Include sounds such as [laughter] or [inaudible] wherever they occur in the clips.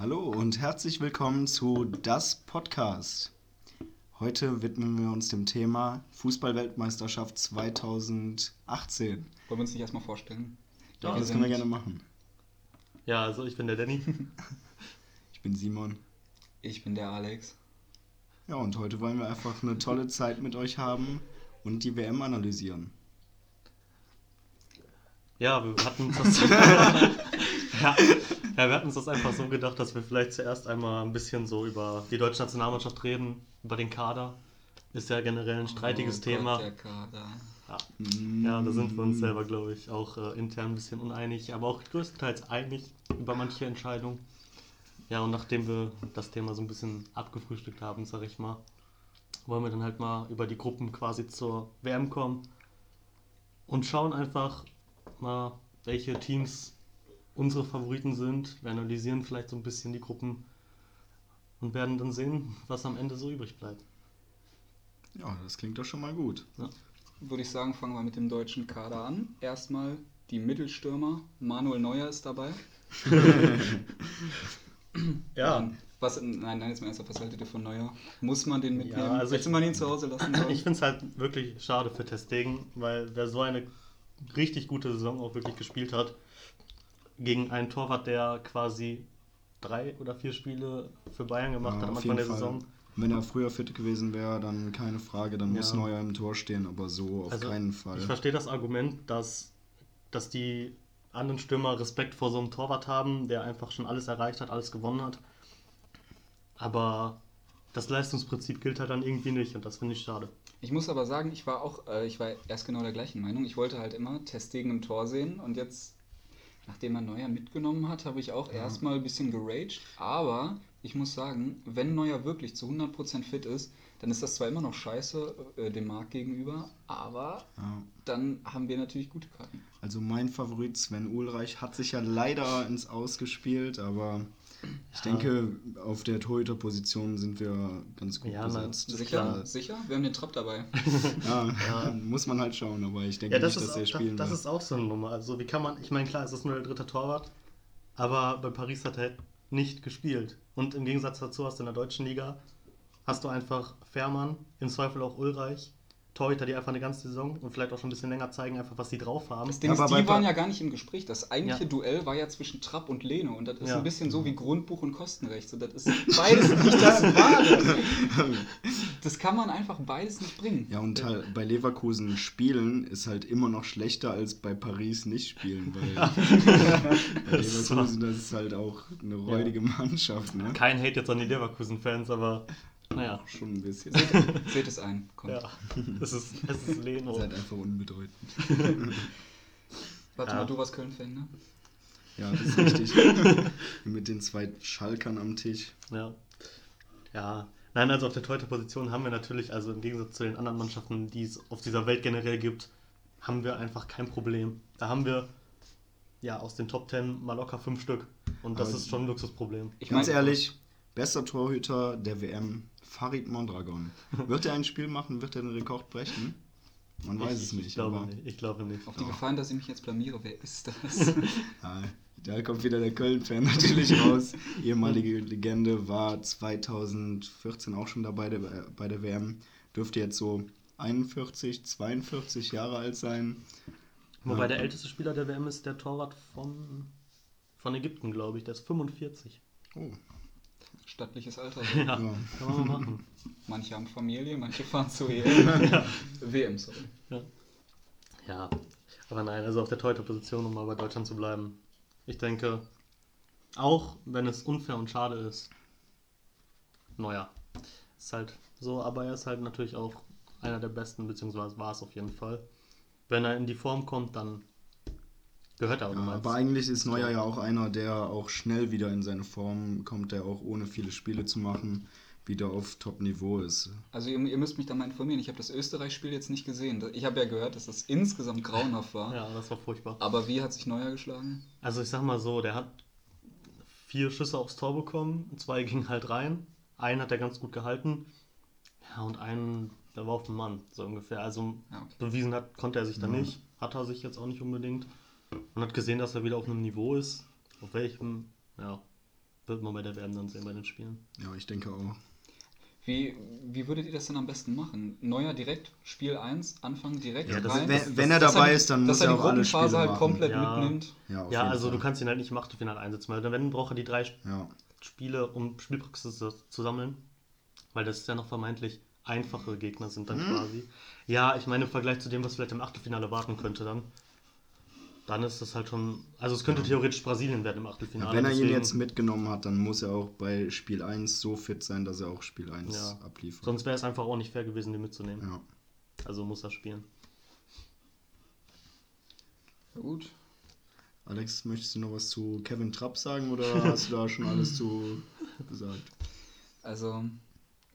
Hallo und herzlich willkommen zu Das Podcast. Heute widmen wir uns dem Thema Fußballweltmeisterschaft 2018. Wollen wir uns nicht erstmal vorstellen? Ja, das können wir gerne machen. Ja, also ich bin der Danny. [laughs] Ich bin Simon. Ich bin der Alex. Ja, und heute wollen wir einfach eine tolle Zeit mit euch haben und die WM analysieren. Ja, wir hatten [laughs] das. [laughs] ja, ja, wir hatten uns das einfach so gedacht, dass wir vielleicht zuerst einmal ein bisschen so über die deutsche Nationalmannschaft reden, über den Kader. Ist ja generell ein streitiges Oh Thema. Gott. Ja. Mm. ja, da sind wir uns selber, glaube ich, auch äh, intern ein bisschen uneinig, aber auch größtenteils einig über manche Entscheidungen. Ja, und nachdem wir das Thema so ein bisschen abgefrühstückt haben, sag ich mal, wollen wir dann halt mal über die Gruppen quasi zur WM kommen und schauen einfach mal, welche Teams unsere Favoriten sind. Wir analysieren vielleicht so ein bisschen die Gruppen und werden dann sehen, was am Ende so übrig bleibt. Ja, das klingt doch schon mal gut. Würde ich sagen, fangen wir mit dem deutschen Kader an. Erstmal die Mittelstürmer. Manuel Neuer ist dabei. [laughs] Ja, Was, nein, nein, jetzt mal ernsthaft, was haltet ihr von Neuer? Muss man den mitnehmen? Ja, also Hätte ich- man ihn zu Hause lassen sollen? Ich finde es halt wirklich schade für Testegen, weil wer so eine richtig gute Saison auch wirklich gespielt hat, gegen einen Torwart, der quasi drei oder vier Spiele für Bayern gemacht Ja, hat am Anfang der Fall. Saison. Wenn er früher fit gewesen wäre, dann keine Frage, dann muss Ja. Neuer im Tor stehen, aber so auf Also, keinen Fall. Ich verstehe das Argument, dass, dass die anderen Stürmer Respekt vor so einem Torwart haben, der einfach schon alles erreicht hat, alles gewonnen hat. Aber das Leistungsprinzip gilt halt dann irgendwie nicht und das finde ich schade. Ich muss aber sagen, ich war auch, äh, ich war erst genau der gleichen Meinung. Ich wollte halt immer Testegen im Tor sehen und jetzt, nachdem man Neuer mitgenommen hat, habe ich auch erstmal ein bisschen geraged. Aber ich muss sagen, wenn Neuer wirklich zu 100% fit ist, dann ist das zwar immer noch scheiße äh, dem Markt gegenüber, aber Ja. dann haben wir natürlich gute Karten. Also mein Favorit Sven Ulreich hat sich ja leider ins Ausgespielt, aber ich Ja. denke, auf der Torhüter-Position sind wir ganz gut Ja, besetzt. Sicher? klar. Sicher? Wir haben den Trapp dabei. [laughs] Ja, Ja. muss man halt schauen, aber ich denke Ja, das, nicht, ist, dass er auch, spielen das, das ist auch so eine Nummer. Also wie kann man, ich meine, klar, es ist nur der dritte Torwart, aber bei Paris hat er nicht gespielt. Und im Gegensatz dazu hast du in der deutschen Liga, hast du einfach Fährmann, im Zweifel auch Ulreich, Torhüter, die einfach eine ganze Saison und vielleicht auch schon ein bisschen länger zeigen, einfach was die drauf haben. Das Ding Ja, ist, aber bei die waren ja gar nicht im Gespräch. Das eigentliche Ja. Duell war ja zwischen Trapp und Leno und das ist Ja. ein bisschen so wie Grundbuch und Kostenrecht. So, das ist [laughs] beides nicht das Wahre. Das kann man einfach beides nicht bringen. Ja, und halt bei Leverkusen spielen ist halt immer noch schlechter als bei Paris nicht spielen, weil [laughs] bei Das ist Leverkusen, das ist halt auch eine räudige Mannschaft, ne? Kein Hate jetzt an die Leverkusen-Fans, aber naja. Schon ein bisschen. [laughs] Seht es ein. Kommt. Ja, es ist, es ist Leno. Halt einfach unbedeutend. [laughs] Warte Ja. mal, du warst Köln-Fan, ne? Ja, das ist richtig. [laughs] Mit den zwei Schalkern am Tisch. Ja. Ja. Nein, also auf der Torhüter-Position haben wir natürlich, also im Gegensatz zu den anderen Mannschaften, die es auf dieser Welt generell gibt, haben wir einfach kein Problem. Da haben wir ja aus den Top 10 mal locker fünf Stück. Und das Aber- ist schon ein Luxusproblem. Ich Ganz ehrlich, bester Torhüter der WM, Farid Mondragon. Wird er ein Spiel machen? Wird er den Rekord brechen? Man weiß ich, es nicht. Ich glaube nicht. Ich glaube nicht. Auf die Doch. Gefahr, dass ich mich jetzt blamiere, wer ist das? [laughs] Da kommt wieder der Köln-Fan natürlich raus. Ehemalige Legende, war 2014 auch schon dabei der, bei der WM. Dürfte jetzt so 41, 42 Jahre alt sein. Wobei Ja. der älteste Spieler der WM ist der Torwart von, von Ägypten, glaube ich. Der ist 45. Oh, Stattliches Alter. [laughs] Ja, ja. kann man machen. Manche haben Familie, manche fahren zur EM. [laughs] WM, sorry. Ja. ja, aber nein, also auf der Torhüter-Position, um mal bei Deutschland zu bleiben. Ich denke, auch wenn es unfair und schade ist, neuer. Ist halt so, aber er ist halt natürlich auch einer der besten, beziehungsweise war es auf jeden Fall. Wenn er in die Form kommt, dann gehört er Ja, aber eigentlich ist Neuer ja auch einer, der auch schnell wieder in seine Form kommt, der auch ohne viele Spiele zu machen wieder auf Top-Niveau ist. Also ihr, ihr müsst mich da mal informieren. Ich habe das Österreich-Spiel jetzt nicht gesehen. Ich habe ja gehört, dass das insgesamt grauenhaft war. ja, das war furchtbar. Aber wie hat sich Neuer geschlagen? Also ich sag mal so, der hat vier Schüsse aufs Tor bekommen, zwei gingen halt rein, einen hat er ganz gut gehalten, ja und einen, der war auf dem Mann, so ungefähr. Also Ja, okay. bewiesen hat, konnte er sich dann Ja. nicht, hat er sich jetzt auch nicht unbedingt und hat gesehen, dass er wieder auf einem Niveau ist, auf welchem, ja, wird man bei der WM dann sehen bei den Spielen. Ja, ich denke auch. Wie, wie würdet ihr das denn am besten machen? Neuer direkt, Spiel 1, Anfang direkt Ja, das- rein? wenn- wenn er dabei ist, dann dass muss er die auch alle Gruppenphase Spiele halt machen. komplett Ja. mitnimmt. Ja, ja, also Fall. du kannst ihn halt nicht im Achtelfinale einsetzen, weil wenn braucht er die drei Ja, Spiele, um Spielpraxis zu- zu sammeln, weil das ja noch vermeintlich einfache Gegner sind dann quasi. Ja, ich meine im Vergleich zu dem, was vielleicht im Achtelfinale warten könnte dann, dann ist das halt schon, also es könnte theoretisch Brasilien werden im Achtelfinale. ja, wenn er ihn deswegen- jetzt mitgenommen hat, dann muss er auch bei Spiel 1 so fit sein, dass er auch Spiel 1 Ja. abliefert. Sonst wäre es einfach auch nicht fair gewesen, den mitzunehmen. ja. Also muss er spielen. Ja, gut. Alex, möchtest du noch was zu Kevin Trapp sagen oder hast du da schon alles zu gesagt? Also,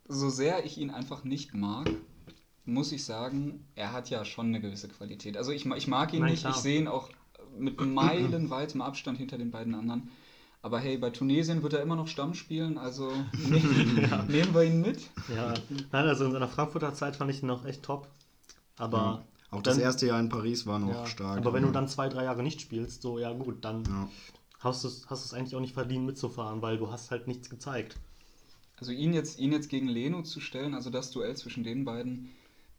so sehr ich ihn einfach nicht mag, muss ich sagen, er hat ja schon eine gewisse Qualität. Also ich, ich mag ihn Nein, nicht, klar. ich sehe ihn auch mit meilenweitem Abstand hinter den beiden anderen. Aber hey, bei Tunesien wird er immer noch Stamm spielen, also [laughs] ne nehmen wir ihn mit. Ja, nein, also in seiner Frankfurter Zeit fand ich ihn auch echt top. Aber Ja. Auch das dann- erste Jahr in Paris war noch ja, stark. Aber wenn du dann zwei, drei Jahre nicht spielst, so ja gut, dann Ja. hast du es hast du's eigentlich auch nicht verdient mitzufahren, weil du hast halt nichts gezeigt. Also ihn jetzt, ihn jetzt gegen Leno zu stellen, also das Duell zwischen den beiden,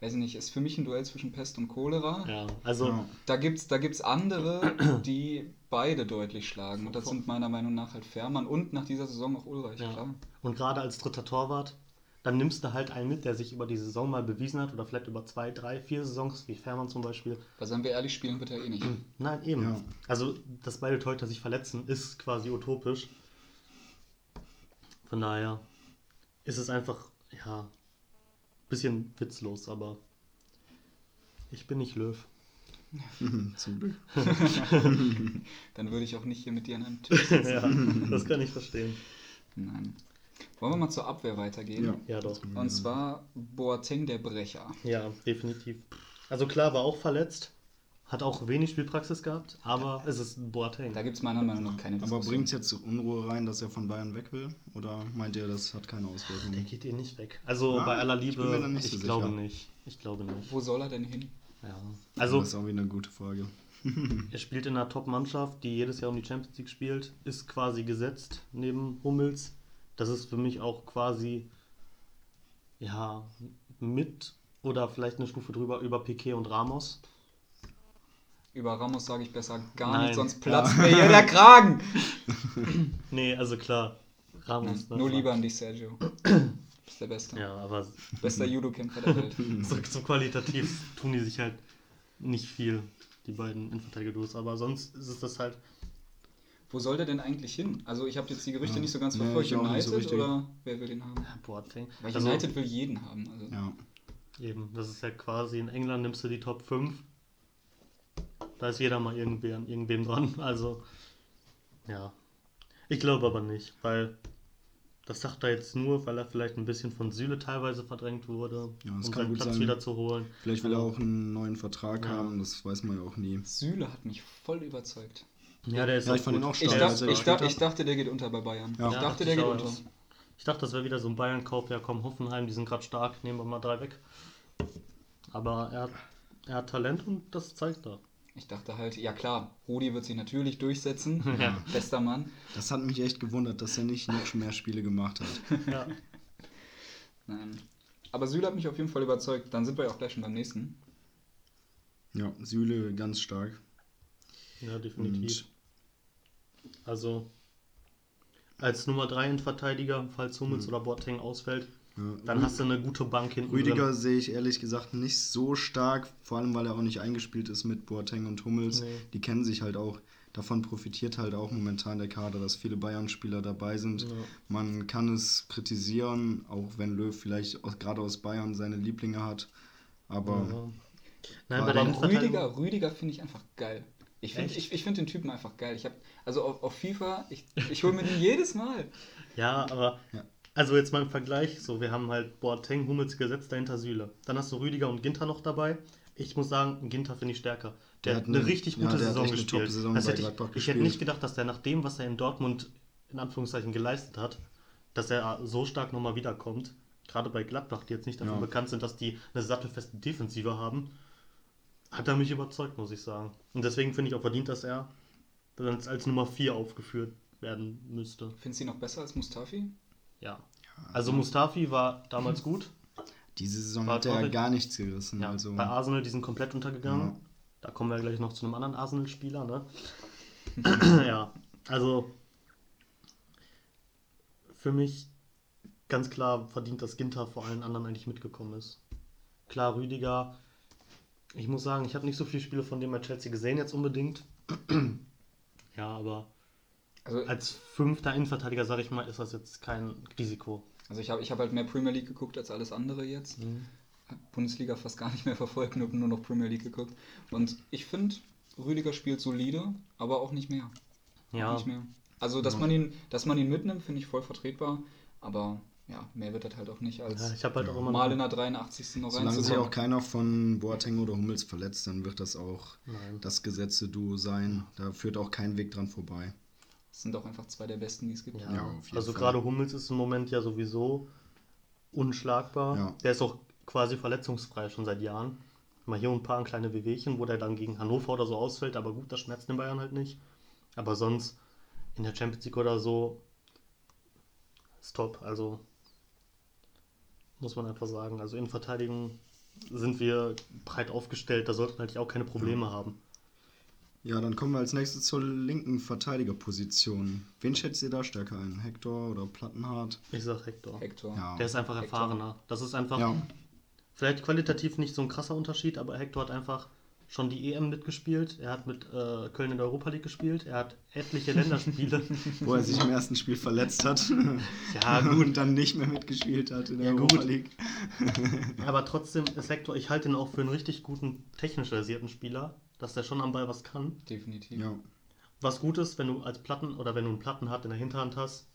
weiß ich nicht, ist für mich ein Duell zwischen Pest und Cholera. Ja, also Ja. Da gibt's, da gibt's andere, die beide deutlich schlagen. Und das sind meiner Meinung nach halt Fährmann und nach dieser Saison auch Ulreich, ja. klar. Und gerade als dritter Torwart, dann nimmst du halt einen mit, der sich über die Saison mal bewiesen hat oder vielleicht über zwei, drei, vier Saisons, wie Fährmann zum Beispiel. Weil seien wir ehrlich, spielen wird er eh nicht. [clears throat] Nein, eben. Ja. Also, dass beide Torhüter sich verletzen, ist quasi utopisch. Von daher ist es einfach, ja, bisschen witzlos, aber ich bin nicht Löw. [laughs] Zum Glück. [laughs] Dann würde ich auch nicht hier mit dir an einem Tisch sitzen. [laughs] ja, das kann ich verstehen. Nein. Wollen wir mal zur Abwehr weitergehen? Ja. Ja, doch. Und zwar Boateng der Brecher. Ja, definitiv. Also klar, war auch verletzt, hat auch wenig Spielpraxis gehabt, aber es ist ein Boateng. Da gibt es meiner Meinung nach keine Aber Diskussion. bringt es jetzt Unruhe rein, dass er von Bayern weg will? Oder meint ihr, das hat keine Der Auswirkungen? geht ihr nicht weg. Also Ah, bei aller ich Liebe, bin mir ich, nicht so glaube sicher. nicht. Ich glaube nicht. Wo soll er denn hin? Ja. Also, Also das ist auch wieder eine gute Frage. [laughs] Er spielt in einer Top-Mannschaft, die jedes Jahr um die Champions League spielt, ist quasi gesetzt neben Hummels. Das ist für mich auch quasi, ja, mit oder vielleicht eine Stufe drüber über Piquet und Ramos. Über Ramos sage ich besser gar Nein. nicht, sonst platzt mir hier der Kragen. [laughs] Nee, also klar, Ramos. ne, Nur lieber an dich, Sergio. Bist der Beste. Ja, aber Bester Judo-Kämpfer der Welt. [laughs] so, so qualitativ tun die sich halt nicht viel, die beiden Innenverteidiger-Duos. Aber sonst ist es das halt, Wo soll der denn eigentlich hin? Also ich habe jetzt die Gerüchte Ja. nicht so ganz Nee, verfolgt. nicht United so oder wer will den haben? Boateng. Weil Also- United will jeden haben. Also. Ja. Eben, das ist ja quasi in England nimmst du die Top 5. Da ist jeder mal irgendwie an irgendwem dran. [laughs] Also, ja. Ich glaube aber nicht, weil das sagt er jetzt nur, weil er vielleicht ein bisschen von Süle teilweise verdrängt wurde, Ja, das um kann seinen gut Platz sein. wieder zu holen. Vielleicht will er auch einen neuen Vertrag Ja. haben, das weiß man ja auch nie. Süle hat mich voll überzeugt. Ja, der ist Ja, ich auch fand ihn gut. auch Ich, stark. Ich, gespielt dachte, hat. ich dachte, der geht unter bei Bayern. Ja. Ich Ja, dachte, dachte der ich geht unter. Ich dachte, das wäre wieder so ein Bayern-Kauf. Ja, komm, Hoffenheim, die sind gerade stark, nehmen wir mal drei weg. Aber er hat, er hat Talent und das zeigt er. Ich dachte halt, ja klar, Rudi wird sich natürlich durchsetzen. [laughs] Ja. Bester Mann. Das hat mich echt gewundert, dass er nicht noch mehr Spiele gemacht hat. [laughs] Ja. Nein. Aber Süle hat mich auf jeden Fall überzeugt. Dann sind wir ja auch gleich schon beim nächsten. Ja, Süle ganz stark. Ja, Und definitiv. Also als Nummer 3 in Verteidiger, falls Hummels oder Boateng ausfällt, ja, dann hast du eine gute Bank hinten Rüdiger drin. sehe ich ehrlich gesagt nicht so stark, vor allem weil er auch nicht eingespielt ist mit Boateng und Hummels. Nee. Die kennen sich halt auch. Davon profitiert halt auch momentan der Kader, dass viele Bayern-Spieler dabei sind. Ja. Man kann es kritisieren, auch wenn Löw vielleicht aus, gerade aus Bayern seine Lieblinge hat. Aber Ja. Nein, Aber bei Innenverteidigung- Rüdiger, Rüdiger finde ich einfach geil. Ich finde ich, ich find den Typen einfach geil. Ich hab, also auf, auf FIFA, ich, ich hole mir den jedes Mal. Ja, aber Ja. Also jetzt mal im Vergleich, so wir haben halt Boateng, Hummels gesetzt, dahinter Süle. Dann hast du Rüdiger und Ginter noch dabei. Ich muss sagen, Ginter finde ich stärker. Der, Der hat eine eine- richtig ja, gute der hat Saison gespielt. Bei hätte ich, Gladbach ich hätte gespielt. nicht gedacht, dass der nach dem, was er in Dortmund in Anführungszeichen geleistet hat, dass er so stark nochmal wiederkommt. Gerade bei Gladbach, die jetzt nicht dafür Ja. bekannt sind, dass die eine sattelfeste Defensive haben, hat er mich überzeugt, muss ich sagen. Und deswegen finde ich auch verdient, dass er dann als Nummer 4 aufgeführt werden müsste. Findest du ihn noch besser als Mustafi? Ja. Also Mustafi war damals gut. Diese Saison War hat er gar nichts gerissen. Ja, also, bei Arsenal, die sind komplett untergegangen. Ja. Da kommen wir gleich noch zu einem anderen Arsenal-Spieler, ne? [clears throat] ja, also für mich ganz klar verdient, dass Ginter vor allen anderen eigentlich mitgekommen ist. Klar, Rüdiger. Ich muss sagen, ich habe nicht so viele Spiele von dem bei Chelsea gesehen jetzt unbedingt. [clears throat] ja, aber Also, als fünfter Innenverteidiger, sage ich mal, ist das jetzt kein Risiko. also ich habe ich hab halt mehr Premier League geguckt als alles andere jetzt. Hab Bundesliga fast gar nicht mehr verfolgt, nur, nur noch Premier League geguckt. Und ich finde, Rüdiger spielt solide, aber auch nicht mehr. Ja, Nicht mehr. Also, dass, man ihn, dass man ihn mitnimmt, finde ich voll vertretbar. Aber ja, mehr wird das halt auch nicht als ja ich habe halt auch immer mal in der 83. noch solange sich auch keiner von Boateng oder Hummels verletzt, dann wird das auch Nein. das Gesetze-Duo sein. Da führt auch kein Weg dran vorbei. Das sind auch einfach zwei der besten, die es gibt. Ja, Ja, auf jeden also Fall. gerade Hummels ist im Moment ja sowieso unschlagbar. Ja. Der ist auch quasi verletzungsfrei schon seit Jahren. Mal hier und ein paar kleine Wehwehchen, wo der dann gegen Hannover oder so ausfällt, aber gut, das schmerzt den Bayern halt nicht. Aber sonst in der Champions League oder so ist top. Also muss man einfach sagen. Also in Verteidigung sind wir breit aufgestellt, da sollten wir eigentlich auch keine Probleme haben. Ja, dann kommen wir als nächstes zur linken Verteidigerposition. Wen schätzt ihr da stärker ein? Hector oder Plattenhardt? Ich sag Hector. Hector. Ja. Der ist einfach Hector. erfahrener. Das ist einfach Ja, Vielleicht qualitativ nicht so ein krasser Unterschied, aber Hector hat einfach schon die EM mitgespielt. Er hat mit äh, Köln in der Europa League gespielt. Er hat etliche Länderspiele. [laughs] [laughs] wo er sich im ersten Spiel verletzt hat. [laughs] Ja, gut. Und dann nicht mehr mitgespielt hat in der Ja, Europa gut. League. aber trotzdem ist Hector, ich halte ihn auch für einen richtig guten technisch versierten Spieler, dass der schon am Ball was kann. Definitiv. Ja, Was gut ist, wenn du als Platten oder wenn du einen Plattenhart in der Hinterhand hast,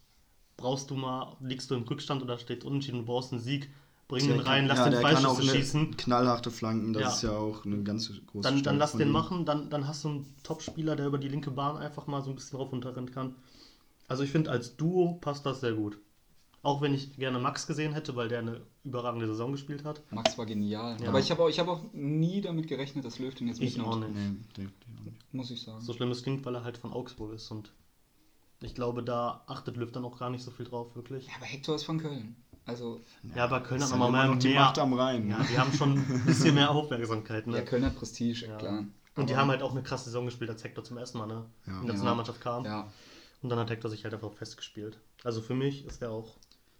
brauchst du mal, liegst du im Rückstand oder steht unentschieden, du brauchst einen Sieg, bring den rein, lass ja, den eine schießen. Knallharte Flanken, das Ja. ist ja auch eine ganz große Dann, dann lass von den ihm. machen, dann, dann hast du einen Top-Spieler, der über die linke Bahn einfach mal so ein bisschen rauf und runter kann. Also ich finde, als Duo passt das sehr gut. Auch wenn ich gerne Max gesehen hätte, weil der eine überragende Saison gespielt hat. Max war genial. Ja. Aber ich habe auch, ich hab auch nie damit gerechnet, dass Löw den jetzt Ich auch mitnimmt. nicht. Nee. Muss ich sagen. So schlimm es klingt, weil er halt von Augsburg ist. Und ich glaube, da achtet Löw dann auch gar nicht so viel drauf, wirklich. Ja, aber Hector ist von Köln. Also, Ja, aber Köln hat ist nochmal mehr. noch die mehr Macht am Rhein. ja, ne? die haben schon ein bisschen mehr Aufmerksamkeit. Ne? ja, Köln hat Prestige, Ja. klar. Und die haben halt auch eine krasse Saison gespielt, als Hector zum ersten Mal ne? Ja. in der Ja. Nationalmannschaft kam. Ja, Und dann hat Hector sich halt einfach festgespielt. Also für mich ist er auch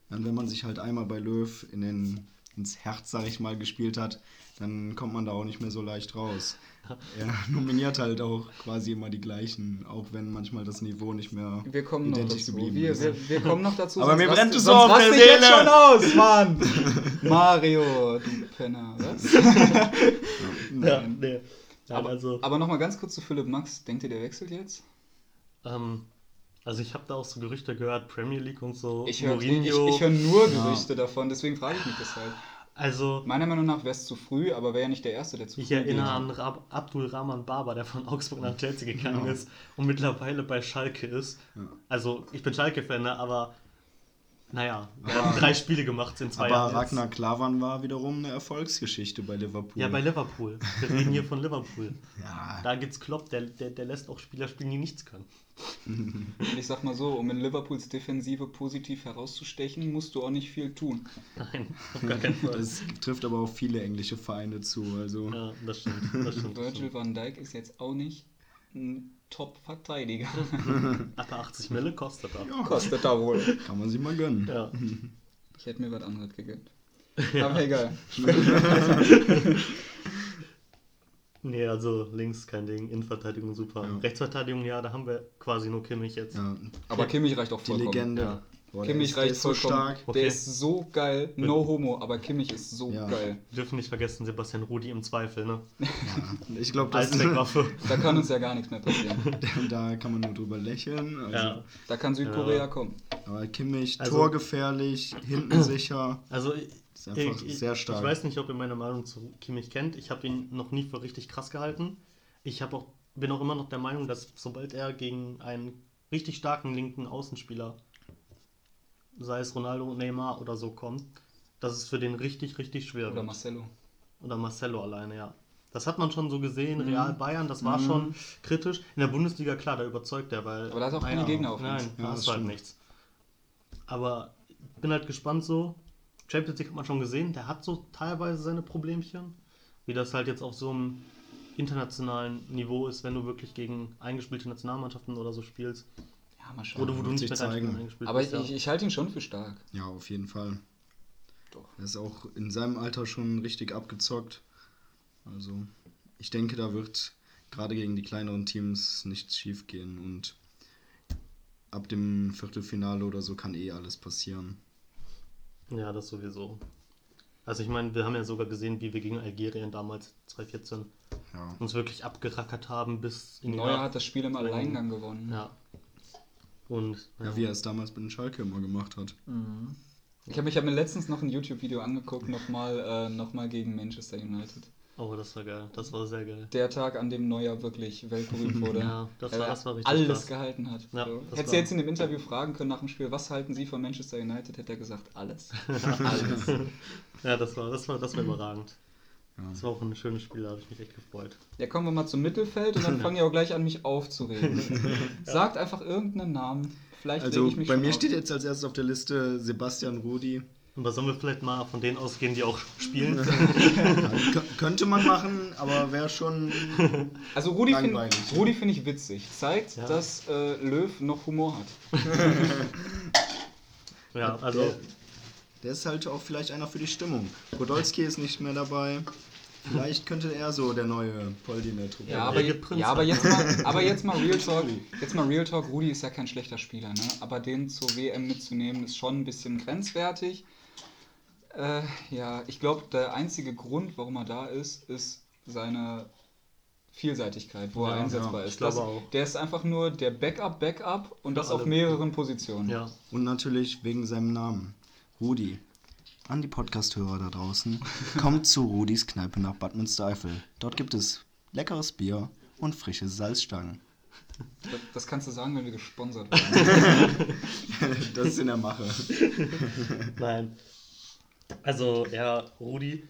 Dann, wenn man sich halt einmal bei Löw in den, ins Herz, sag ich mal, gespielt hat, dann kommt man da auch nicht mehr so leicht raus. [laughs] Er nominiert halt auch quasi immer die gleichen, auch wenn manchmal das Niveau nicht mehr wir kommen noch identisch dazu. geblieben Wir, ist. wir, wir kommen noch dazu. [laughs] Aber mir brennt es so auf der ich jetzt Seele. schon aus, Mann! [laughs] Mario, du Penner. Was? Ja, Nein. nee. Aber, also, aber nochmal ganz kurz zu Philipp Max. Denkt ihr, der wechselt jetzt? ähm, also ich habe da auch so Gerüchte gehört, Premier League und so. Ich höre ich, ich hör nur Ja. Gerüchte davon, deswegen frage ich mich das halt. also Meiner Meinung nach wäre es zu früh, aber wäre ja nicht der Erste, der zu ich früh erinnere geht. an Rab Abdul Rahman Barber, der von Augsburg nach Chelsea gegangen Ja. ist und mittlerweile bei Schalke ist. Ja. Also ich bin Schalke-Fan, ne, aber naja, Aber- hat drei Spiele gemacht in zwei Aber Jahren. Ragnar Klavan war wiederum eine Erfolgsgeschichte bei Liverpool. Ja, bei Liverpool. Wir [laughs] reden hier von Liverpool. Ja, Da gibt's Klopp, der, der, der lässt auch Spieler spielen, die nichts können. Und ich sag mal so, um in Liverpools Defensive positiv herauszustechen, musst du auch nicht viel tun. Nein, auf gar keinen Fall. [laughs] das trifft aber auf viele englische Vereine zu. Also Ja, das stimmt. Das stimmt. Das Virgil stimmt. van Dijk ist jetzt auch nicht ein Top-Verteidiger. [laughs] Ab 80 Mille kostet er. ja, Kostet er wohl. kann man sich mal gönnen. Ja. Ich hätte mir was anderes gegönnt. Aber egal. [laughs] Nee, also links kein Ding, Innenverteidigung super. Ja. Rechtsverteidigung, ja, da haben wir quasi nur Kimmich jetzt. Ja, Aber Kimmich reicht auch die vollkommen. Legende. Boah, Kimmich ist, reicht ist so vollkommen. stark. Okay. Der ist so geil. No homo, aber Kimmich ist so Ja. geil. Wir dürfen nicht vergessen, Sebastian Rudi im Zweifel, ne? Ja, ich glaube, das Allzweckwaffe. [laughs] Da kann uns ja gar nichts mehr passieren. [laughs] da kann man nur drüber lächeln. Also, ja. Da kann Südkorea Ja. kommen. Aber Kimmich, Also- torgefährlich, hinten sicher. Also ich, Ist einfach ich, sehr stark. ich weiß nicht, ob ihr meine Meinung zu Kimmich kennt. Ich habe ihn noch nie für richtig krass gehalten. Ich auch, bin auch immer noch der Meinung, dass sobald er gegen einen richtig starken linken Außenspieler, sei es Ronaldo, Neymar oder so kommt, dass es für den richtig, richtig schwer Oder. Marcelo. Oder Marcelo alleine, ja. Das hat man schon so gesehen, Real Bayern, das war Mhm. schon kritisch. In der Bundesliga, klar, da überzeugt er, weil. Aber da hat auch keine Gegner auf Nein, Ja, das du halt nichts. Aber ich bin halt gespannt so. Champions League hat man schon gesehen, der hat so teilweise seine Problemchen. Wie das halt jetzt auf so einem internationalen Niveau ist, wenn du wirklich gegen eingespielte Nationalmannschaften oder so spielst. Ja, mal schauen. Oder wo du wird nicht zeigen. Aber bist. ich, ja. ich halte ihn schon für stark. Ja, auf jeden Fall. Doch. Er ist auch in seinem Alter schon richtig abgezockt. Also, ich denke, da wird gerade gegen die kleineren Teams nichts schief gehen und ab dem Viertelfinale oder so kann eh alles passieren. Ja, das sowieso. Also ich meine, wir haben ja sogar gesehen, wie wir gegen Algerien damals 2014 Ja. uns wirklich abgerackert haben bis in die Neuer hat das Spiel im Alleingang gewonnen. Ja. Und Ja, wie er es damals mit den Schalke immer gemacht hat. Ich habe hab mir letztens noch ein YouTube-Video angeguckt, nochmal äh, noch mal gegen Manchester United. Oh, das war geil. Das war sehr geil. Der Tag, an dem Neuer wirklich weltberühmt [laughs] wurde. Ja, das war- das war richtig Alles krass. gehalten hat. Ja, so. du jetzt in dem Interview fragen können nach dem Spiel, was halten Sie von Manchester United, hätte er gesagt, alles. [laughs] alles. Ja, das war, das war, das war überragend. Ja. Das war auch ein schönes Spiel, da habe ich mich echt gefreut. Ja, kommen wir mal zum Mittelfeld und dann [laughs] fangen ihr auch gleich an, mich aufzuregen. [laughs] Sagt einfach irgendeinen Namen. Vielleicht Also ich mich bei mir auf. steht jetzt als erstes auf der Liste Sebastian Rudi. Aber sollen wir vielleicht mal von denen ausgehen, die auch spielen? [laughs] Ja, kö- könnte man machen, aber wäre schon. Also Rudi finde find ich witzig. Zeigt, Ja. dass äh, Löw noch Humor hat. ja, also Der, der ist halt auch vielleicht einer für die Stimmung. Podolski ist nicht mehr dabei. Vielleicht könnte er so der neue Poldi in der Truppe Ja, aber, ja, aber jetzt mal, [laughs] aber jetzt mal Real Talk. Jetzt mal Real Talk. Rudi ist ja kein schlechter Spieler, ne? Aber den zur WM mitzunehmen ist schon ein bisschen grenzwertig. Äh, ja, ich glaube, der einzige Grund, warum er da ist, ist seine Vielseitigkeit, wo er Ja, einsetzbar ja, ist. Das- auch. Der ist einfach nur der Backup, Backup und das auf mehreren Positionen. ja. Und natürlich wegen seinem Namen. Rudi. An die Podcast-Hörer da draußen. Kommt zu Rudis Kneipe nach Bad Münstereifel. Dort gibt es leckeres Bier und frische Salzstangen. Das, das kannst du sagen, wenn wir gesponsert werden. [laughs] Das ist in der Mache. Nein. Also, ja, Rudi.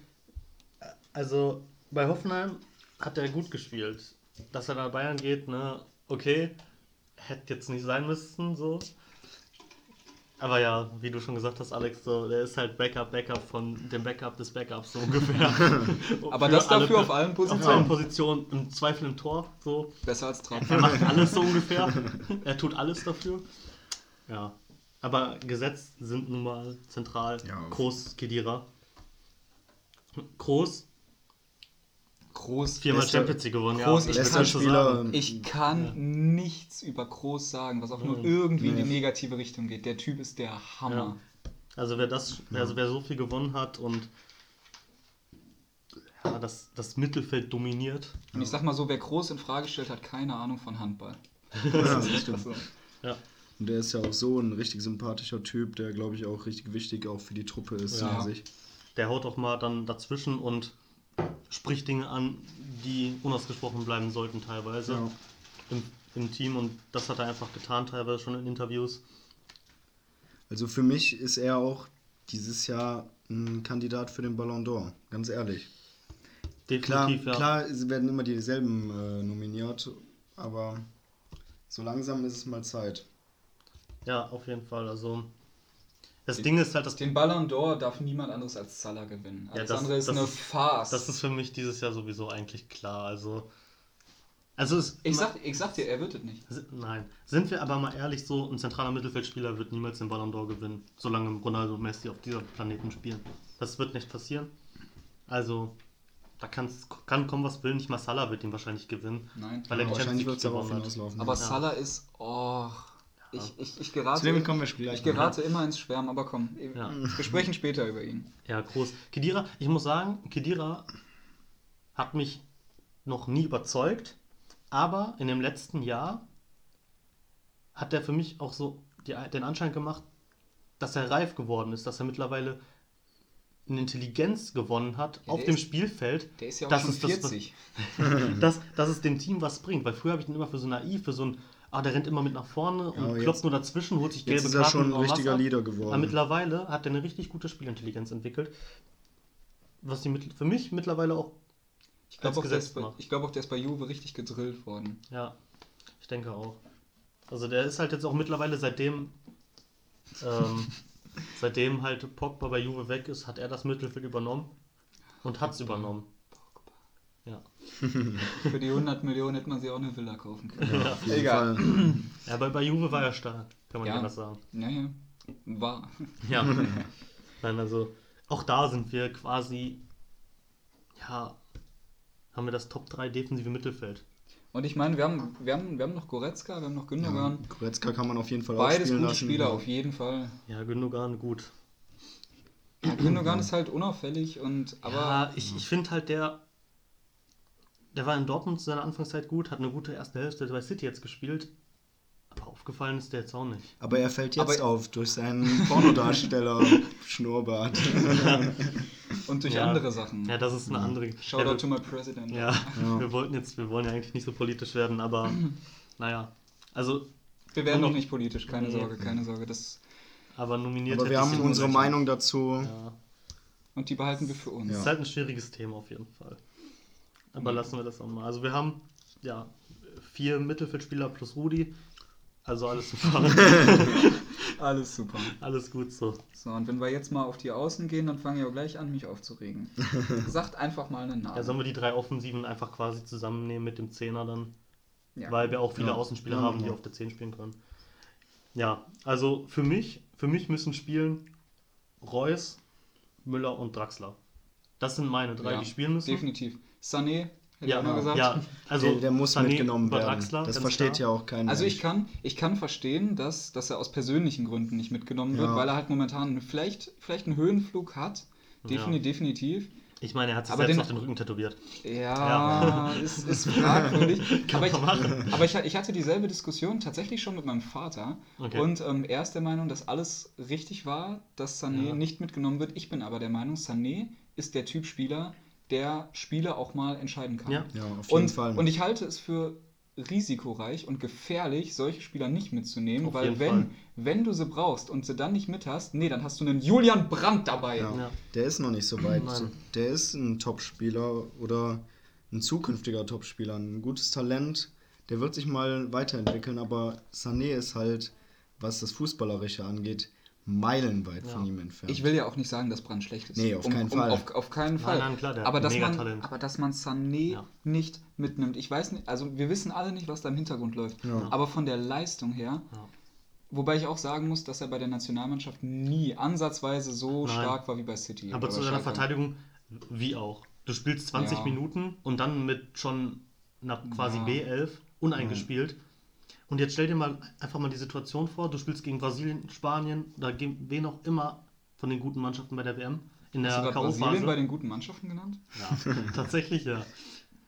Also, bei Hoffenheim hat er gut gespielt. Dass er nach Bayern geht, ne, okay. Hätte jetzt nicht sein müssen, so. Aber ja, wie du schon gesagt hast, Alex, so, der ist halt Backup, Backup von dem Backup des Backups, so ungefähr. [laughs] [laughs] Aber Für das alle- dafür auf allen Auf allen Positionen. Positionen, im Zweifel im Tor, so. Besser als Traum. Er macht alles so ungefähr. [laughs] er tut alles dafür. Ja. Aber gesetzt sind nun mal zentral Ja. Groß, Kedira. Groß, Groß. viermal Bester- Champions League gewonnen. Groß, ja, ich kann- Spieler. Ich kann nichts über Groß sagen, was auch nur irgendwie in die Nee. negative Richtung geht. Der Typ ist der Hammer. Also wer das, also wer so viel gewonnen hat und ja, das, das Mittelfeld dominiert. Und ich sag mal so, wer Groß in Frage stellt, hat keine Ahnung von Handball. [laughs] Ja, das stimmt. Also, Ja. Und der ist ja auch so ein richtig sympathischer Typ, der glaube ich auch richtig wichtig auch für die Truppe ist Ja. an sich. Der haut auch mal dann dazwischen und spricht Dinge an, die unausgesprochen bleiben sollten teilweise Ja. im, im Team und das hat er einfach getan, teilweise schon in Interviews. Also für mich ist er auch dieses Jahr ein Kandidat für den Ballon d'Or, ganz ehrlich. Klar, Definitiv, ja. klar es werden immer dieselben äh, nominiert, aber so langsam ist es mal Zeit. Ja, auf jeden Fall. Also das Ding ist halt, das, den Ballon d'Or darf niemand anderes als Salah gewinnen. Alles das- andere ist das eine ist- Farce. das ist für mich dieses Jahr sowieso eigentlich klar. Also, also es, ich, sag, ich sag dir, er wird es nicht. Nein. Sind wir aber mal ehrlich, so ein zentraler Mittelfeldspieler wird niemals den Ballon d'Or gewinnen, solange Ronaldo und Messi auf dieser Planeten spielen. Das wird nicht passieren. Also, da kann's, kann kommen, was will. Nicht mal Salah wird ihn wahrscheinlich gewinnen. Nein. Weil er die Wahrscheinlich wird es League darauf hinauslaufen. Aber ja. Salah ist. Oh. Ich, ich, ich gerate. Zu dem kommen wir gleich ich gerate immer ins Schwärmen, aber komm, Ja. wir sprechen später über ihn. Ja, groß. Kedira, ich muss sagen, Kedira hat mich noch nie überzeugt, aber in dem letzten Jahr hat er für mich auch so die, den Anschein gemacht, dass er reif geworden ist, dass er mittlerweile eine Intelligenz gewonnen hat Ja, auf dem ist- Spielfeld. Der ist ja auch Das schon ist das, was- 40. [laughs] dass, dass es dem Team was bringt. Weil früher habe ich ihn immer für so naiv, für so ein, ah, der rennt immer mit nach vorne und Ja, klopft nur dazwischen, holt sich gelbe Jetzt ist er Karten schon ein en masse richtiger. Leader geworden. Aber mittlerweile hat er eine richtig gute Spielintelligenz entwickelt. Was die mit, für mich mittlerweile auch Ich glaube auch, der ist bei- ich glaub auch, der ist bei Juve richtig gedrillt worden. Ja, ich denke auch. Also der ist halt jetzt auch mittlerweile seitdem, ähm, [laughs] seitdem halt Pogba bei Juve weg ist, hat er das Mittelfeld übernommen und hat es übernommen. Ja. Für die 100 Millionen hätte man sich auch eine Villa kaufen können. Ja. Jeden Egal. Fall. ja, aber bei Juve war er stark, kann man Ja. ja das sagen. Ja, ja. War. Ja. [laughs] Nein, also auch da sind wir quasi, ja, haben wir das Top 3 defensive Mittelfeld. Und ich meine, wir haben, wir, haben, wir haben noch Goretzka, wir haben noch Ja, Gündogan. Goretzka kann man auf jeden Fall auch Beides gute lassen. Spieler, auf jeden Fall. Ja, Gündogan, gut. Ja, Gündogan ist halt unauffällig und aber ja, ich, ich finde halt der, der war in Dortmund zu seiner Anfangszeit gut, hat eine gute erste Hälfte bei City jetzt gespielt, aber aufgefallen ist der jetzt auch nicht. Aber er fällt jetzt Aber- auf durch seinen Pornodarsteller [laughs] Schnurrbart. [laughs] und durch Ja. andere Sachen. Ja, das ist eine andere. Shoutout ja, to my president. ja, wir wollten jetzt, wir wollen ja eigentlich nicht so politisch werden, aber [clears throat] naja, also, Wir werden noch nicht politisch, keine Nee. Sorge, keine Sorge. Das, aber nominiert Aber wir haben unsere. Meinung dazu. Ja. und die behalten wir für uns. Das Ja. ist halt ein schwieriges Thema auf jeden Fall. Aber lassen wir das auch mal. Also wir haben ja vier Mittelfeldspieler plus Rudi. Also alles super. [laughs] Alles super. alles gut so. So, und wenn wir jetzt mal auf die Außen gehen, dann fange ich auch gleich an, mich aufzuregen. [laughs] Sagt einfach mal einen Namen. Ja, sollen wir die drei Offensiven einfach quasi zusammennehmen mit dem Zehner dann? Ja. Weil wir auch viele Ja. Außenspieler Ja, haben, die ja. auf der 10 spielen können. Ja, also für mich, für mich müssen spielen Reus, Müller und Draxler. Das sind meine drei, Ja, die spielen müssen. Definitiv. Sané, hätte ich Ja, auch noch gesagt. ja, also der, der muss Sané mitgenommen werden. Draxler, das versteht klar. ja auch keiner. Also ich kann, ich kann verstehen, dass, dass er aus persönlichen Gründen nicht mitgenommen wird, Ja. weil er halt momentan vielleicht, vielleicht einen Höhenflug hat. Defini Ja. Definitiv. Ich meine, er hat sich Aber selbst den- auf den Rücken tätowiert. Ja, [laughs] Ist, ist fragwürdig. [laughs] aber ich, man machen. aber ich, ich hatte dieselbe Diskussion tatsächlich schon mit meinem Vater. Okay. Und ähm, er ist der Meinung, dass alles richtig war, dass Sané Ja. nicht mitgenommen wird. Ich bin aber der Meinung, Sané ist der Typ Spieler, der Spiele auch mal entscheiden kann. Ja. ja, auf jeden Und, Fall. und ich halte es für risikoreich und gefährlich, solche Spieler nicht mitzunehmen, Auf weil wenn, Fall. wenn du sie brauchst und sie dann nicht mit hast, nee, dann hast du einen Julian Brandt dabei. ja. Ja. Der ist noch nicht so weit. Nein. Der ist ein Topspieler oder ein zukünftiger Topspieler, ein gutes Talent. Der wird sich mal weiterentwickeln, aber Sané ist halt, was das Fußballerische angeht, meilenweit Ja. von ihm entfernt. Ich will ja auch nicht sagen, dass Brandt schlecht ist. Nee, auf keinen Fall. Auf, auf keinen Fall. nein, klar, der aber, dass man, aber dass man Sané Ja. nicht mitnimmt. Ich weiß nicht, also wir wissen alle nicht, was da im Hintergrund läuft. Ja. Aber von der Leistung her, Ja. wobei ich auch sagen muss, dass er bei der Nationalmannschaft nie ansatzweise so Nein. stark war wie bei City. Aber zu seiner. Verteidigung, wie auch. Du spielst 20 Ja. Minuten und dann mit schon einer quasi Ja. B11 uneingespielt. Und jetzt stell dir mal einfach mal die Situation vor, du spielst gegen Brasilien, Spanien oder gegen wen auch immer von den guten Mannschaften bei der WM in Hast du der gerade Brasilien bei den guten Mannschaften genannt? Ja, [laughs] tatsächlich ja.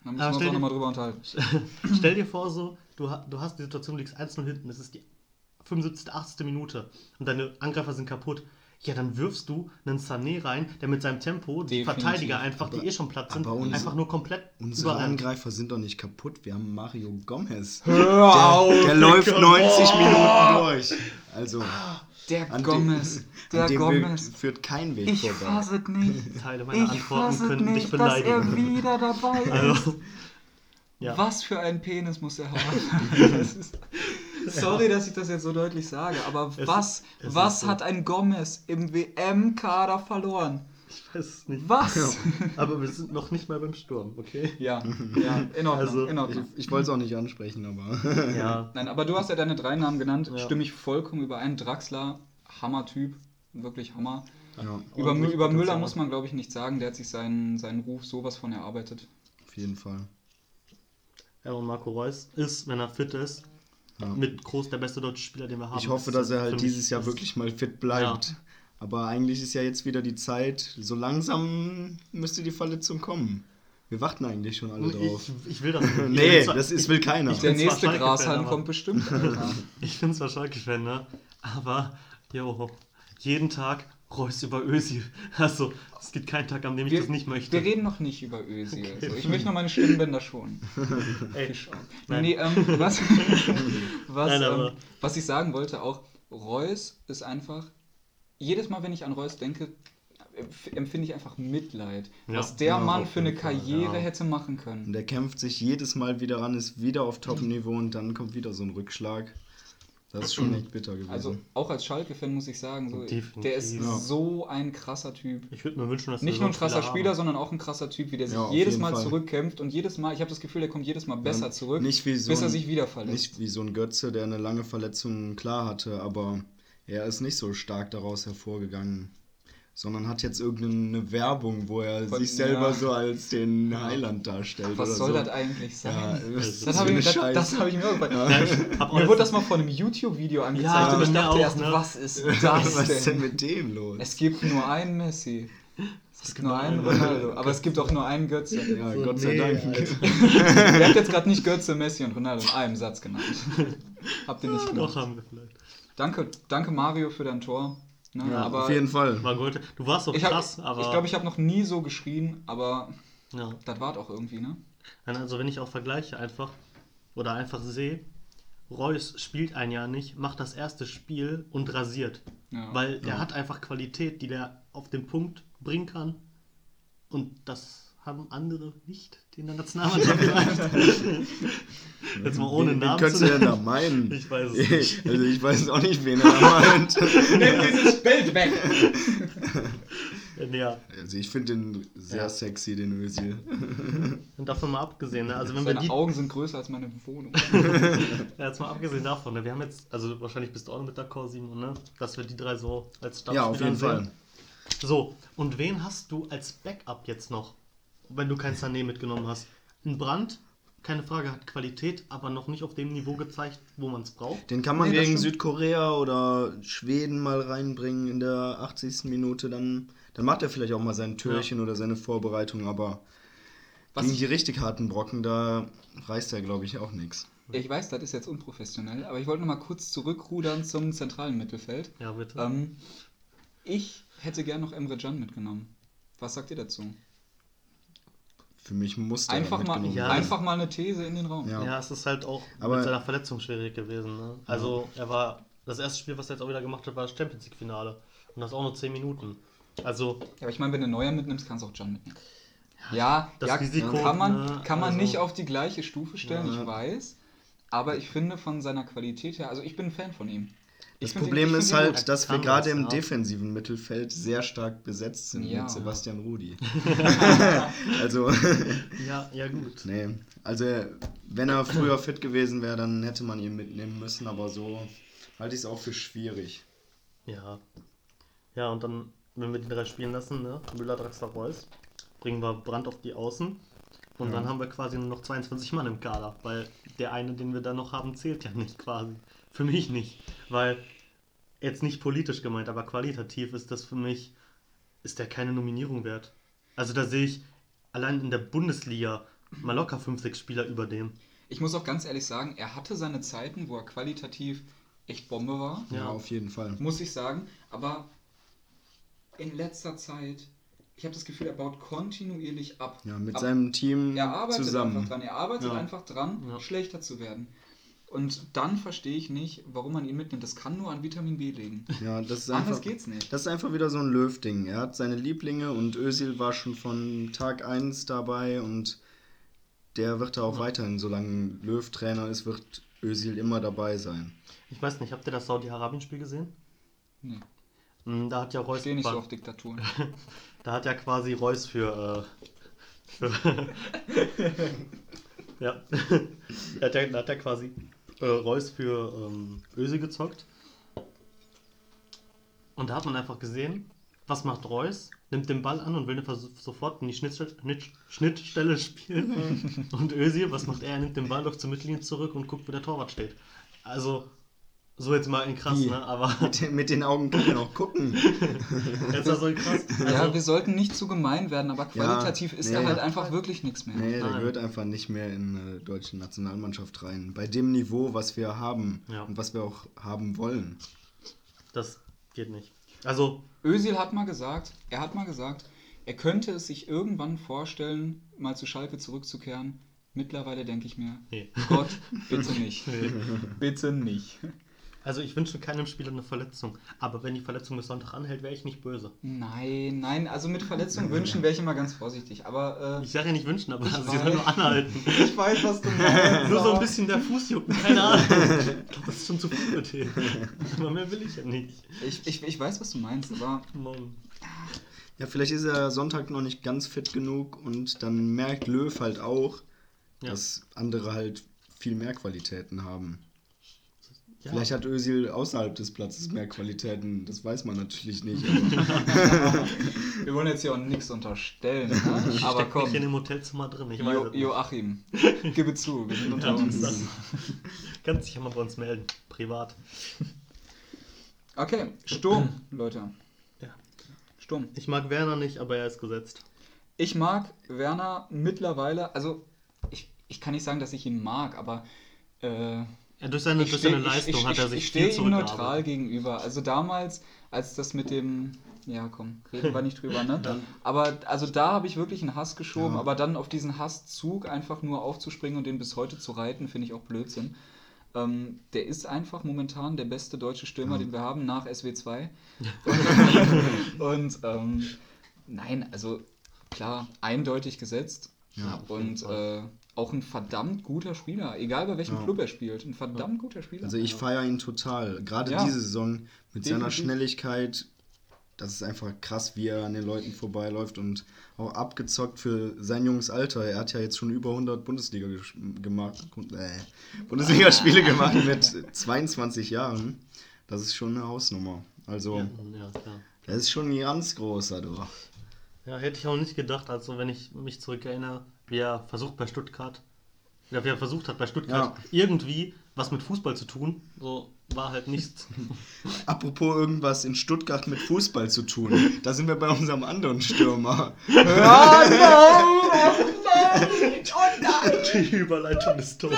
Da müssen Aber wir uns auch dir- nochmal drüber unterhalten. [laughs] Stell dir vor, so, du, du hast die Situation, du liegst 1-0 hinten, es ist die 75., 80. Minute und deine Angreifer sind kaputt. Ja, dann wirfst du einen Sané rein, der mit seinem Tempo die Definitiv. Verteidiger einfach, die eh schon platt sind, aber uns- einfach nur komplett Unsere überall. Angreifer sind doch nicht kaputt. Wir haben Mario Gomez. Hör auf! Der läuft 90 Minuten durch. Also, Der an Gomez. dem, Der an dem Gomez. führt kein Weg Ich vorbei. fasse es nicht. [laughs] Teile meiner Ich Antworten es könnten dich nicht, dass er beleidigen. wieder dabei [laughs] ist. Also, ja. Was für ein Penis muss er haben? [laughs] [laughs] Sorry, dass ich das jetzt so deutlich sage, aber Es was, es was so. hat ein Gomez im WM-Kader verloren? Ich weiß es nicht. Was? Aber wir sind noch nicht mal beim Sturm, okay? Ja, ja, in Ordnung. Also, in Ich, Ordnung. ich wollte es auch nicht ansprechen, aber. [laughs] Ja. Nein, aber du hast ja deine drei Namen genannt, Ja. stimme ich vollkommen überein. Draxler, Hammer-Typ, wirklich Hammer. ja, Über, über Müller muss man, glaube ich, nicht sagen, der hat sich seinen, seinen Ruf sowas von erarbeitet. auf jeden Fall. ja, und Marco Reus ist, wenn er fit ist, Ja. mit groß der beste deutsche Spieler, den wir haben. Ich hoffe, Das dass er halt dieses Jahr wirklich mal fit bleibt. Ja. Aber eigentlich ist ja jetzt wieder die Zeit, so langsam müsste die Verletzung kommen. Wir warten eigentlich schon alle drauf. Ich, ich will das [laughs] nicht. Ich Nee, zwar- das ist, will keiner. Ich Der bin zwar nächste Grashalm kommt bestimmt. [laughs] Ich bin zwar Schalke-Fan, ne? aber jo, jeden Tag Reus über Özil. Also, es gibt keinen Tag, an dem ich das nicht möchte. Wir reden noch nicht über Özil. Okay. So, ich möchte noch meine Stimmbänder schonen. [laughs] Ey. Nein. Nee, ähm, [laughs] was, [laughs] was, Nein, ähm, was ich sagen wollte, auch Reus ist einfach, jedes Mal, wenn ich an Reus denke, empfinde ich einfach Mitleid. Ja. was der Ja, Mann für eine Karriere ja. hätte machen Und können. der kämpft sich jedes Mal wieder ran, ist wieder auf Top-Niveau und dann kommt wieder so ein Rückschlag. Das ist schon echt bitter gewesen. Also auch als Schalke-Fan muss ich sagen, so, der ist Ja. so ein krasser Typ. Ich würde mir wünschen, dass Nicht nur ein krasser Spieler haben. sondern auch ein krasser Typ, wie der sich Ja, jedes Mal Fall. zurückkämpft und jedes Mal, ich habe das Gefühl, der kommt jedes Mal besser Ja, zurück, nicht wie so bis er ein- sich wieder verletzt. Nicht wie so ein Götze, der eine lange Verletzung klar hatte, aber er ist nicht so stark daraus hervorgegangen. Sondern hat jetzt irgendeine Werbung, wo er Von- sich selber ja. so als den Heiland darstellt. Was oder soll so. das eigentlich sein? Ja, das das habe ich, hab ich mir auch gefragt. Ja, Mir wurde das mal von einem YouTube-Video angezeigt Ja, und ich mir dachte auch, erst, ne? was ist [laughs] das Was ist denn denn? mit dem los? Es gibt nur einen Messi. Es gibt nur einen Ronaldo, aber es gibt auch nur einen Götze. ja, So, Gott sei nee, Dank. Ihr [laughs] [laughs] habt jetzt gerade nicht Götze, Messi und Ronaldo in einem Satz genannt. Habt ihr nicht Doch, gemacht. haben wir vielleicht. Danke, danke Mario für dein Tor. Ne, Ja, aber auf jeden Fall. War gut. Du warst doch ich hab- krass, aber. ich glaube, ich habe noch nie so geschrien, aber ja. das war auch irgendwie, ne? Also wenn ich auch vergleiche einfach oder einfach sehe, Reus spielt ein Jahr nicht, macht das erste Spiel und rasiert. Ja. Weil der hat einfach Qualität, die der auf den Punkt bringen kann. Und das haben andere nicht, die in der Nationalmannschaft bleiben. [laughs] Jetzt mal ohne wen Namen könntest zu du denn da meinen? Ich weiß es nicht. [laughs] Also ich weiß auch nicht, wen er da meint. Nimm dieses Bild weg! Ja, Also ich finde den sehr Ja. sexy, den Özil. [laughs] und davon mal abgesehen, ne? also wenn wir Seine die, Augen sind größer als meine Wohnung. ja, jetzt mal abgesehen davon, ne? wir haben jetzt, also wahrscheinlich bist du auch mit der Core 7, ne? dass wir die drei so als Ja, auf jeden sehen. Fall. So, und wen hast du als Backup jetzt noch, wenn du kein Sané mitgenommen hast? Ein Brand, keine Frage, hat Qualität, aber noch nicht auf dem Niveau gezeigt, wo man es braucht. Den kann man Nee, gegen. Südkorea oder Schweden mal reinbringen in der 80. Minute. Dann, dann macht er vielleicht auch mal sein Türchen oder seine Vorbereitung, aber Was gegen die richtig harten Brocken, da reißt er, glaube ich, auch nichts. Ich weiß, das ist jetzt unprofessionell, aber ich wollte noch mal kurz zurückrudern zum zentralen Mittelfeld. Ja, bitte. Ähm, ich hätte gern noch Emre Can mitgenommen. Was sagt ihr dazu? Für mich muss der Einfach mal, Ja, einfach mal eine These in den Raum. Ja. ja, es ist halt auch Aber- mit seiner Verletzung schwierig gewesen. Ne? Also, er war, das erste Spiel, was er jetzt auch wieder gemacht hat, war das Champions League-Finale. Und das auch nur 10 Minuten. Also, Ja, aber ich meine, wenn du Neuer mitnimmst, kannst du auch Can mitnehmen. Ja, das ja Risiko, kann man, ne, kann man also- nicht auf die gleiche Stufe stellen, Ja. ich weiß. Aber ich finde von seiner Qualität her, also ich bin ein Fan von ihm. Das ihn- Problem ich ist ihn halt, gut. dass wir gerade im defensiven Mittelfeld sehr stark besetzt sind Ja. mit Sebastian Rudi. [laughs] [laughs] also, [laughs] ja, ja gut. nee. Also, wenn er früher fit gewesen wäre, dann hätte man ihn mitnehmen müssen, aber so halte ich es auch für schwierig. Ja. Ja, und dann, wenn wir die drei spielen lassen, ne? Müller, Draxler, Reus, bringen wir Brand auf die Außen. Und Ja. dann haben wir quasi nur noch 22 Mann im Kader, weil der eine, den wir da noch haben, zählt ja nicht quasi. Für mich nicht. Weil, jetzt nicht politisch gemeint, aber qualitativ ist das für mich, ist der keine Nominierung wert. Also da sehe ich allein in der Bundesliga mal locker 5, 6 Spieler über dem. Ich muss auch ganz ehrlich sagen, er hatte seine Zeiten, wo er qualitativ echt Bombe war, Ja, Ja. auf jeden Fall. muss ich sagen. Aber in letzter Zeit, ich habe das Gefühl, er baut kontinuierlich ab. Ja, mit Ab- seinem Team Er arbeitet zusammen. einfach dran. Er arbeitet Ja. einfach dran, Ja. schlechter zu werden. Und dann verstehe ich nicht, warum man ihn mitnimmt. Das kann nur an Vitamin B liegen. Ja, das ist Anders einfach, geht's nicht. Das ist einfach wieder so ein Löw-Ding. Er hat seine Lieblinge und Özil war schon von Tag 1 dabei und der wird da auch weiterhin, solange Löw Trainer ist, wird Özil immer dabei sein. Ich weiß nicht, habt ihr das Saudi-Arabien-Spiel gesehen? Nee. Mm, Da hat ja Ich Reus stehe nicht so auf Diktaturen. [laughs] Da hat ja quasi Reus für. Äh, für [laughs] ja. da, [laughs] hat ja, da hat ja quasi äh, Reus für ähm, Öse gezockt. Und da hat man einfach gesehen, was macht Reus? Nimmt den Ball an und will sofort in die Schnittstelle, Schnitt- Schnittstelle spielen. [laughs] und Özil, was macht er? Er nimmt den Ball doch zur Mittellinie zurück und guckt, wo der Torwart steht. Also, so jetzt mal in krass, Wie? ne? Aber [laughs] Mit den, mit den Augen kann man auch gucken. [laughs] jetzt mal so in krass. Also, ja, wir sollten nicht zu gemein werden, aber qualitativ ist nee. er halt einfach wirklich nichts mehr. Nee, der gehört einfach nicht mehr in der deutschen Nationalmannschaft rein. Bei dem Niveau, was wir haben Ja. und was wir auch haben wollen. Das geht nicht. Also, Özil hat mal gesagt, er hat mal gesagt, er könnte es sich irgendwann vorstellen, mal zu Schalke zurückzukehren. Mittlerweile denke ich mir, nee. Gott, [laughs] bitte nicht. bitte nicht. Also ich wünsche keinem Spieler eine Verletzung. Aber wenn die Verletzung bis Sonntag anhält, wäre ich nicht böse. Nein, nein, also mit Verletzungen [laughs] wünschen wäre ich immer ganz vorsichtig. Aber äh, Ich sage ja nicht wünschen, aber sie soll nur anhalten. [laughs] ich weiß, was du meinst. [laughs] Nur so ein aber- bisschen der Fuß jucken, keine Ahnung. Ich glaube, das ist schon zu viel mit. Aber mehr will ich ja nicht. Ich, ich, ich weiß, was du meinst, aber Mann. Ja, vielleicht ist er Sonntag noch nicht ganz fit genug und dann merkt Löw halt auch, Ja. dass andere halt viel mehr Qualitäten haben. Ja. Vielleicht hat Özil außerhalb des Platzes mehr Qualitäten, das weiß man natürlich nicht. Aber [laughs] wir wollen jetzt hier auch nichts unterstellen. Ne? Aber Steck komm, nicht in dem Hotelzimmer drin. Ich jo. Joachim, [laughs] gebe zu, wir sind unter uns. Kannst dich ja mal bei uns melden. Privat. Okay, Sturm, Leute. Ja. Sturm. Ich mag Werner nicht, aber er ist gesetzt. Ich mag Werner mittlerweile, also ich, ich kann nicht sagen, dass ich ihn mag, aber äh, Ja, durch seine, durch seine Leistung hat er sich ich stehe viel ihm neutral gegenüber. Also damals, als das mit dem, ja komm, reden wir nicht drüber, ne? [laughs] Aber also da habe ich wirklich einen Hass geschoben, Ja. aber dann auf diesen Hasszug einfach nur aufzuspringen und den bis heute zu reiten, finde ich auch Blödsinn. Ähm, der ist einfach momentan der beste deutsche Stürmer, Ja. den wir haben, nach SW2. [laughs] und ähm, nein, also klar, eindeutig gesetzt. Ja, und äh, auch ein verdammt guter Spieler, egal bei welchem Ja. Club er spielt. Ein verdammt guter Spieler. also ich feiere ihn total. Gerade Ja. diese Saison mit seiner Definitiv. Schnelligkeit, das ist einfach krass, wie er an den Leuten vorbeiläuft und auch abgezockt für sein junges Alter. Er hat ja jetzt schon über 100 Bundesliga gemacht, äh, Bundesligaspiele gemacht mit 22 Jahren. Das ist schon eine Hausnummer. Also, Ja, ja, klar. das ist schon ein ganz großer, du. Ja, hätte ich auch nicht gedacht, also wenn ich mich zurückerinnere, wie er versucht bei Stuttgart, ja, wie er versucht hat bei Stuttgart Ja. irgendwie was mit Fußball zu tun, so war halt nichts. [laughs] Apropos irgendwas in Stuttgart mit Fußball zu tun, da sind wir bei unserem anderen Stürmer. [laughs] Die Überleitung des Tores.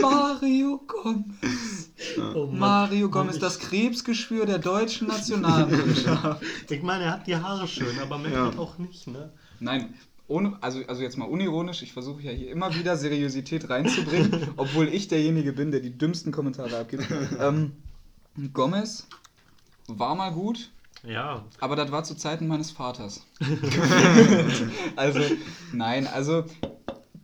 Mario Gomez. Oh. Mario Gomez, das Krebsgeschwür der deutschen Nationalmannschaft. [laughs] Ich meine, er hat die Haare schön, aber mehr Ja. auch nicht, ne? Nein, ohne, also, also jetzt mal unironisch, ich versuche ja hier immer wieder Seriosität reinzubringen, [laughs] obwohl ich derjenige bin, der die dümmsten Kommentare abgibt. Ähm, Gomez war mal gut, Ja, aber das war zu Zeiten meines Vaters. [laughs] [laughs] also, nein, also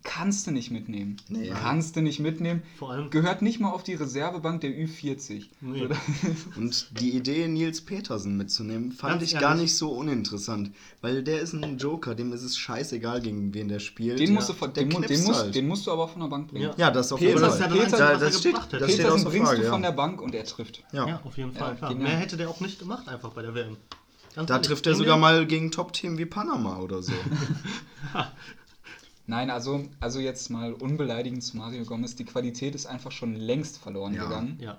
kannst du nicht mitnehmen. Nee. Kannst du nicht mitnehmen. vor allem. Gehört nicht mal auf die Reservebank der Ü40. Nee. [laughs] Und die Idee, Nils Petersen mitzunehmen, fand Ganz ich gar ehrlich. nicht so uninteressant. Weil der ist ein Joker, dem ist es scheißegal, gegen wen der spielt. Den, musst du, Ja, von- der den, den, musst, halt. den musst du aber von der Bank bringen. Ja. Ja, das auf Peter- jeden das ist Fall. ja das Einzige, Da- das steht, das steht Petersen außer bringst Frage, du von ja. der Bank und er trifft. ja. Ja, auf jeden Ja, Fall, klar. genial. Mehr hätte der auch nicht gemacht, einfach bei der WM. Ganz Da ehrlich, trifft er sogar mal gegen Top-Team wie Panama oder so. [laughs] Nein, also, also jetzt mal unbeleidigend zu Mario Gomez. Die Qualität ist einfach schon längst verloren Ja. gegangen. Ja,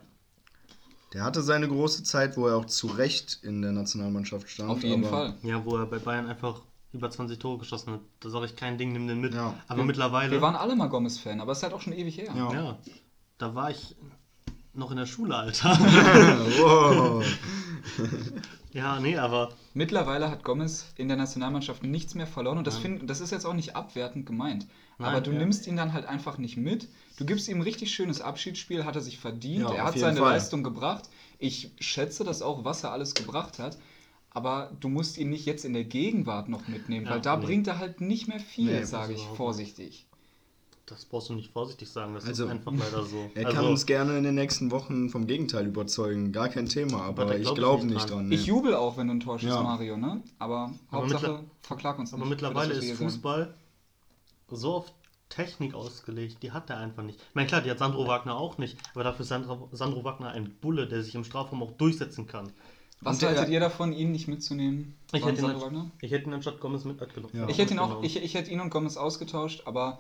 Der hatte seine große Zeit, wo er auch zu Recht in der Nationalmannschaft stand. Auf jeden aber Fall. ja, wo er bei Bayern einfach über 20 Tore geschossen hat. Da sage ich kein Ding, nimm den mit. Ja. Aber mittlerweile. Wir waren alle mal Gomez-Fan, aber es ist halt auch schon ewig her. Ja. Ja, da war ich noch in der Schule, Alter. [laughs] wow. [laughs] ja, nee, aber Mittlerweile hat Gomez in der Nationalmannschaft nichts mehr verloren und das, find, das ist jetzt auch nicht abwertend gemeint. Nein, aber du ja. nimmst ihn dann halt einfach nicht mit. Du gibst ihm ein richtig schönes Abschiedsspiel, hat er sich verdient. Ja, er hat seine Fall. Leistung gebracht. Ich schätze das auch, was er alles gebracht hat. Aber du musst ihn nicht jetzt in der Gegenwart noch mitnehmen, Ja, weil da nee. bringt er halt nicht mehr viel, Nee, sage ich vorsichtig. Das brauchst du nicht vorsichtig sagen. Das Also, ist einfach leider so. [laughs] Er also, kann uns gerne in den nächsten Wochen vom Gegenteil überzeugen. Gar kein Thema, aber, da ich glaub ich glaube nicht dran. dran. Ich nee. jubel auch, wenn du ein Tor schießt, Ja. Mario, ne? Aber, Aber Hauptsache, verklag uns nicht. aber mittlerweile ist. Fußball so auf Technik ausgelegt, die hat er einfach nicht. Ich meine, klar, die hat Sandro Wagner auch nicht, aber dafür ist Sandro, Sandro Wagner ein Bulle, der sich im Strafraum auch durchsetzen kann. Was der- haltet ihr davon, ihn nicht mitzunehmen? Ich hätte, ihn Sandro Wagner? anstatt, ich hätte ihn anstatt Gomez mit. Ja. Ich hätte ihn auch, Mitgenommen. ich, ich hätte ihn und Gomez ausgetauscht, aber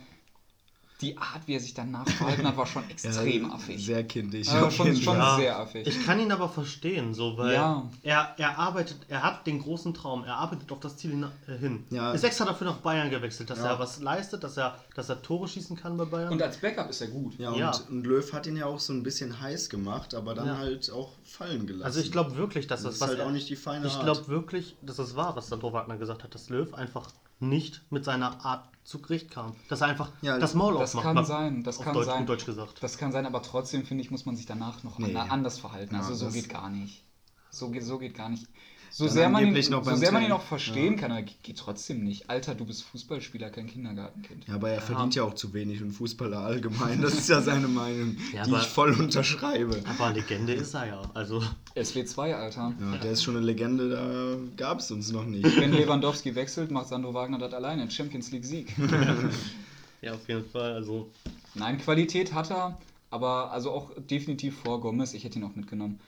die Art, wie er sich danach verhalten hat, war schon [laughs] extrem Ja, affig. Sehr kindisch. Äh, auf schon schon. Ja. sehr affig. Ich kann ihn aber verstehen, so, weil Ja. er, er arbeitet, er hat den großen Traum, er arbeitet auf das Ziel hin. äh. Ja. Ist extra dafür nach Bayern gewechselt, dass Ja. er was leistet, dass er, dass er Tore schießen kann bei Bayern. und als Backup ist er gut. Ja, und, Ja. und Löw hat ihn ja auch so ein bisschen heiß gemacht, aber dann Ja. halt auch fallen gelassen. also ich glaube wirklich, dass das das, ist was halt er, auch nicht die feine Ich glaube wirklich, dass es wahr, was Sandro Wagner gesagt hat, dass Löw einfach nicht mit seiner Art zu Gericht kam. Dass er einfach Ja, das Maul Das aufmacht. kann mal sein, das auf kann Deutsch, sein. Gut Deutsch gesagt. Das kann sein, aber trotzdem finde ich, muss man sich danach noch Nee. an- anders verhalten. Ja, also so das- geht gar nicht. So, geht- so geht gar nicht. So sehr, man ihn, noch so sehr man ihn auch verstehen Ja. kann, aber geht, trotzdem nicht. Alter, du bist Fußballspieler, kein Kindergartenkind. Ja, aber er verdient ja auch zu wenig und Fußballer allgemein. Das ist ja seine Meinung, Ja, die ich voll unterschreibe. Aber Legende ist er ja. Also, SW2, Alter. Ja, der ist schon eine Legende, da gab es uns noch nicht. Wenn Lewandowski wechselt, macht Sandro Wagner das alleine. Champions League Sieg. [laughs] ja, auf jeden Fall. Also, Nein, Qualität hat er, aber also auch definitiv vor Gomez. Ich hätte ihn auch mitgenommen.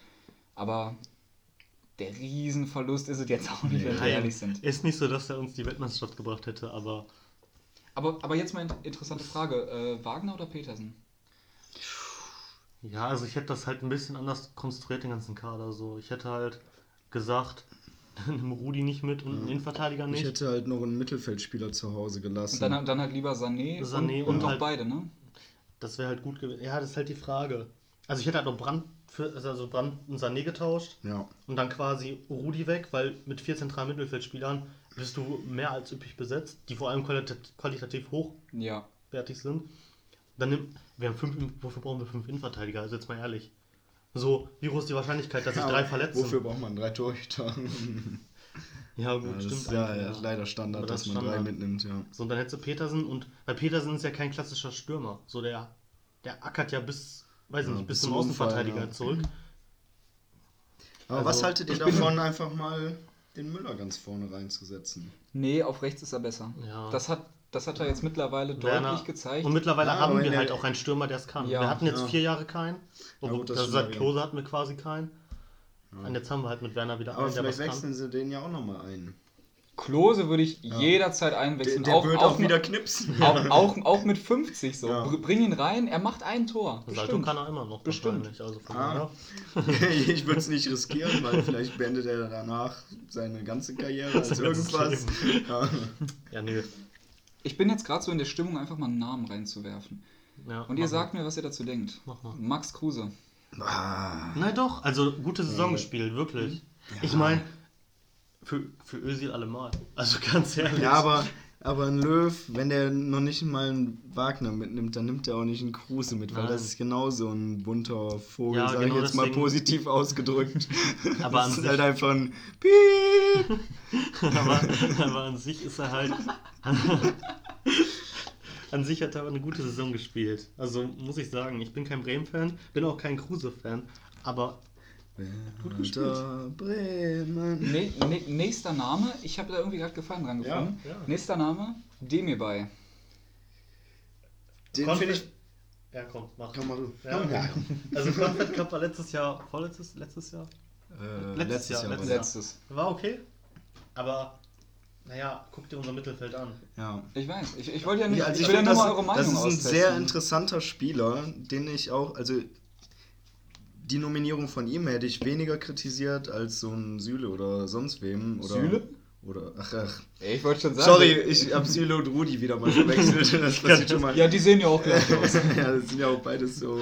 Aber der Riesenverlust ist es jetzt auch nicht, wenn wir ehrlich sind. ist nicht so, dass er uns die Weltmeisterschaft gebracht hätte, aber Aber, aber jetzt mal eine interessante Frage. Äh, Wagner oder Petersen? ja, also ich hätte das halt ein bisschen anders konstruiert, den ganzen Kader. So, ich hätte halt gesagt, [laughs] nimm Rudi nicht mit und einen Innenverteidiger Ich nicht. hätte halt noch einen Mittelfeldspieler zu Hause gelassen. Und dann, dann halt lieber Sané, Sané und, und, und auch halt- beide, ne? Das wäre halt gut gewesen. Ja, das ist halt die Frage. Also ich hätte halt noch Brand für, also Brand und Sané getauscht ja. und dann quasi Rudi weg, weil mit vier zentralen Mittelfeldspielern bist du mehr als üppig besetzt, die vor allem qualita qualitativ Ja. hochwertig sind. Dann nimm, wir haben fünf, wofür brauchen wir fünf Innenverteidiger? Also jetzt mal ehrlich. So, wie groß ist die Wahrscheinlichkeit, dass [laughs] sich Ja, drei verletzen? Wofür braucht man drei Torhüter? [laughs] Ja, gut, Ja, das stimmt. ist ja, ja leider Standard, das dass man ist drei Standard. mitnimmt, ja. So, und dann hättest du Petersen und weil Petersen ist ja kein klassischer Stürmer. So, der, der ackert ja bis, weiß nicht, bis bis zum zum Unfall, Außenverteidiger ja. zurück. Aber Also, was haltet ihr davon, einfach mal den Müller ganz vorne reinzusetzen? Nee, auf rechts ist er besser. Ja. Das, hat, das hat er jetzt mittlerweile Werner- deutlich gezeigt. Und mittlerweile Ja, haben aber wir halt auch einen Stürmer, der es kann. Ja. wir hatten jetzt Ja. vier Jahre keinen. Obwohl, gut, das also seit. Klose hatten wir quasi keinen. Und jetzt haben wir halt mit Werner wieder Aber einen, der was vielleicht kann. wechseln sie den ja auch nochmal ein. Klose würde ich jederzeit Der, einwechseln. der wird auch, wieder knipsen. [laughs] auch, auch, auch mit 50 so. Ja. Br- Bring ihn rein, er macht ein Tor. Salto kann er immer noch. Bestimmt. Also von Ah. [laughs] ich würde es nicht riskieren, weil vielleicht beendet er danach seine ganze Karriere als irgendwas. Ja. Ja, nö. Ich bin jetzt gerade so in der Stimmung, einfach mal einen Namen reinzuwerfen. Ja, Und ihr sagt mir, was ihr dazu denkt. Mach mal. Max Kruse. Ah, mal. Nein, doch. Also gute Saison gespielt, wirklich. Ja. Ich meine, für, für Özil allemal. Also ganz ehrlich. Ja, aber, aber ein Löw, wenn der noch nicht mal einen Wagner mitnimmt, dann nimmt er auch nicht einen Kruse mit, weil Nein. das ist genauso ein bunter Vogel, Ja, sag genau ich jetzt mal deswegen- positiv [laughs] ausgedrückt. Aber das an ist sich- halt einfach ein Piep. [laughs] aber, aber an sich ist er halt. [laughs] an sich hat er aber eine gute Saison gespielt. Also muss ich sagen, ich bin kein Bremen-Fan, bin auch kein Kruse-Fan, aber Gut gespielt. Bremen. Ne, ne, nächster Name, ich habe da irgendwie gerade Gefallen dran Ja, gefunden. ja. Nächster Name, Demirbay. Den finde ich. Ja, komm, mach. Komm mal du. Ja, Komm, ja. Also Confed Cup war letztes Jahr, vorletztes, letztes Jahr? Äh, Letztes letztes Jahr, Jahr. letztes war Letztes. War okay, aber naja, guck dir unser Mittelfeld an. Ja. Ich weiß, ich, ich wollte ja nicht, Ja, also ich ich will ja nur das, mal eure Meinung das ist ein austesten. sehr interessanter Spieler, den ich auch, also die Nominierung von ihm hätte ich weniger kritisiert als so ein Süle oder sonst wem. Oder, Süle? Oder, ach, ach. Ey, ich wollte schon sagen. Sorry, ich habe Süle und Rudi wieder mal verwechselt. [laughs] Das passiert schon mal. Ja, die sehen ja auch gleich aus. [laughs] ja, das sind ja auch beides so.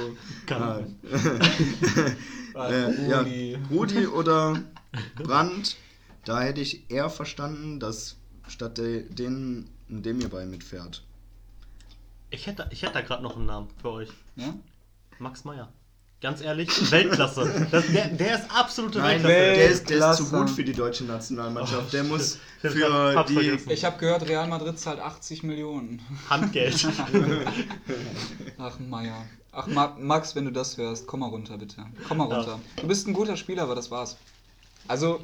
Ah, [laughs] äh, ja, Rudi. Rudi oder Brandt, da hätte ich eher verstanden, dass statt de, denen ein Demirbay mitfährt. Ich hätte, ich hätte da gerade noch einen Namen für euch. Ja? Max Meyer. Ganz ehrlich, Weltklasse. Das, der, der ist absolute Nein, Weltklasse. der ist, der ist zu gut für die deutsche Nationalmannschaft. Der muss Ich für hab's die. vergessen. Ich habe gehört, Real Madrid zahlt 80 Millionen. Handgeld. [laughs] Ach, Meier. Ach, Ma Max, wenn du das hörst, komm mal runter, bitte. Komm mal runter. Du bist ein guter Spieler, aber das war's. Also,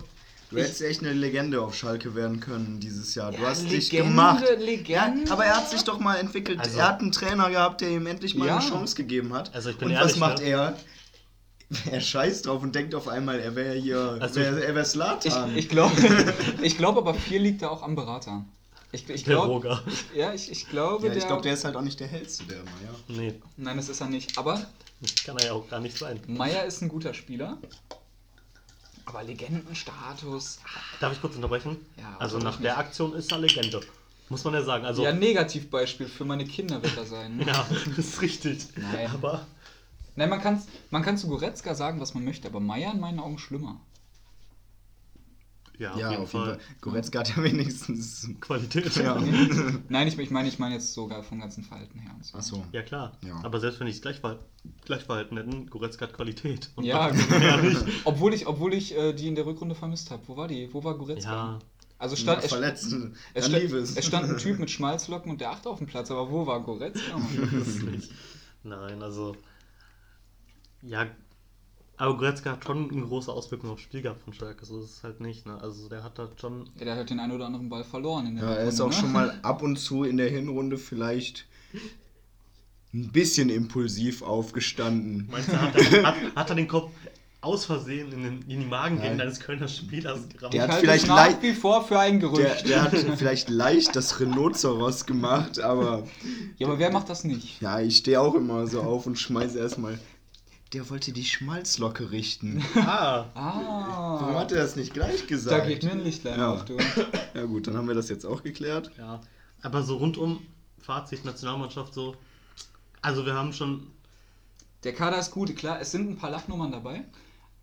Du hättest echt eine Legende auf Schalke werden können dieses Jahr. Du Ja, hast dich Legende, gemacht. Legende. Ja, aber er hat sich doch mal entwickelt. Also- er hat einen Trainer gehabt, der ihm endlich mal Ja. eine Chance gegeben hat. Also ich bin Und ehrlich, was macht ne? er? [laughs] Er scheißt drauf und denkt auf einmal, er wäre hier, Also- wär, er wäre ich, Slatan. ich glaube [laughs] ich glaub aber viel liegt da auch am Berater. Ich, ich Der glaube, Roger. ja, ich, ich glaube, ja, ich der, glaube, der ist halt auch nicht der hellste, der immer, ja. Nee, Nein, das ist er nicht. Aber kann er ja auch gar nicht sein. Meier ist ein guter Spieler. Aber Legendenstatus. Darf ich kurz unterbrechen? Ja, also warum nach nicht? der Aktion ist er Legende. Muss man ja sagen. Also, Ja, Negativbeispiel für meine Kinder wird er sein. [laughs] ja, das ist richtig. Nein. Aber Nein, man kann, man kann zu Goretzka sagen, was man möchte, aber Meier in meinen Augen schlimmer. Ja, Ja, auf jeden Fall. Goretzka hat ja [laughs] wenigstens. Qualität. Ja. [laughs] Nein, ich, ich meine ich meine jetzt sogar vom ganzen Verhalten her. Und so. Achso. Ja, klar. Ja. Aber selbst wenn ich es gleich, gleich verhalten hätten, Goretzka hat Qualität. Und Ja, [laughs] genau. obwohl ich, obwohl ich äh, die in der Rückrunde vermisst habe. Wo war die? Wo war Goretzka? Ja, Also stand, es, verletzt. es, Dann stand, lief es. es stand ein Typ mit Schmalzlocken und der achte auf dem Platz, aber wo war Goretzka? Nein, also. Ja, aber Goretzka hat schon eine große Auswirkung aufs Spiel gehabt von Schalke. So ist es halt nicht, ne? Also der hat da schon. Ja, der hat den einen oder anderen Ball verloren in der Ja, er ist auch Rückrunde, schon ne? mal [laughs] ab und zu in der Hinrunde vielleicht ein bisschen impulsiv aufgestanden. Meinst du, hat er, hat, hat er den Kopf aus Versehen in, den, in die Magengegend eines Kölner Spielers gerammt? Der hat vielleicht nach leicht- wie vor für ein Der, Gerücht. der hat [laughs] vielleicht leicht das Rhinoceros gemacht, aber ja, aber wer macht das nicht? ja, ich stehe auch immer so auf und schmeiße erstmal. Der wollte die Schmalzlocke richten. [laughs] Ah, Warum Ah, hat er das nicht gleich da gesagt? geht mir ein Lichtlein Ja. auf, du. [laughs] Ja gut, dann haben wir das jetzt auch geklärt. ja. Aber so rundum, Fazit, Nationalmannschaft so. Also wir haben schon. Der Kader ist gut, klar, es sind ein paar Lachnummern dabei,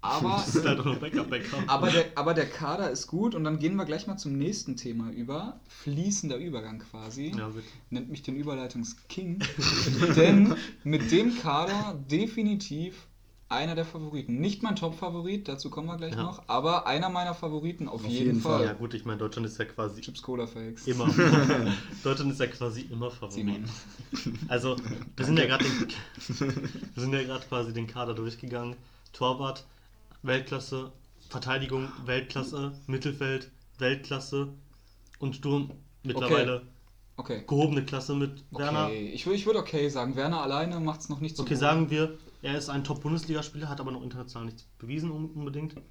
aber, leider noch Backup-Backup. aber, der, aber der Kader ist gut und dann gehen wir gleich mal zum nächsten Thema über. Fließender Übergang quasi. Ja, bitte. Nennt mich den Überleitungsking. [laughs] Denn mit dem Kader definitiv einer der Favoriten. Nicht mein Top-Favorit, dazu kommen wir gleich Ja. noch, aber einer meiner Favoriten auf, Auf jeden, jeden Fall. Ja gut, ich meine, Deutschland ist ja quasi Chips Cola Fakes. immer. [laughs] Deutschland ist ja quasi immer Favorit. Simon. Also, wir sind ja gerade [laughs] wir sind ja gerade quasi den Kader durchgegangen. Torwart, Weltklasse, Verteidigung, Weltklasse, Mittelfeld, Weltklasse und Sturm mittlerweile Okay. gehobene Klasse mit Werner. Okay, ich, ich würde okay sagen. Werner alleine macht es noch nicht so Okay, gut. sagen wir, er ist ein Top-Bundesligaspieler, hat aber noch international nichts bewiesen un- unbedingt. Ja.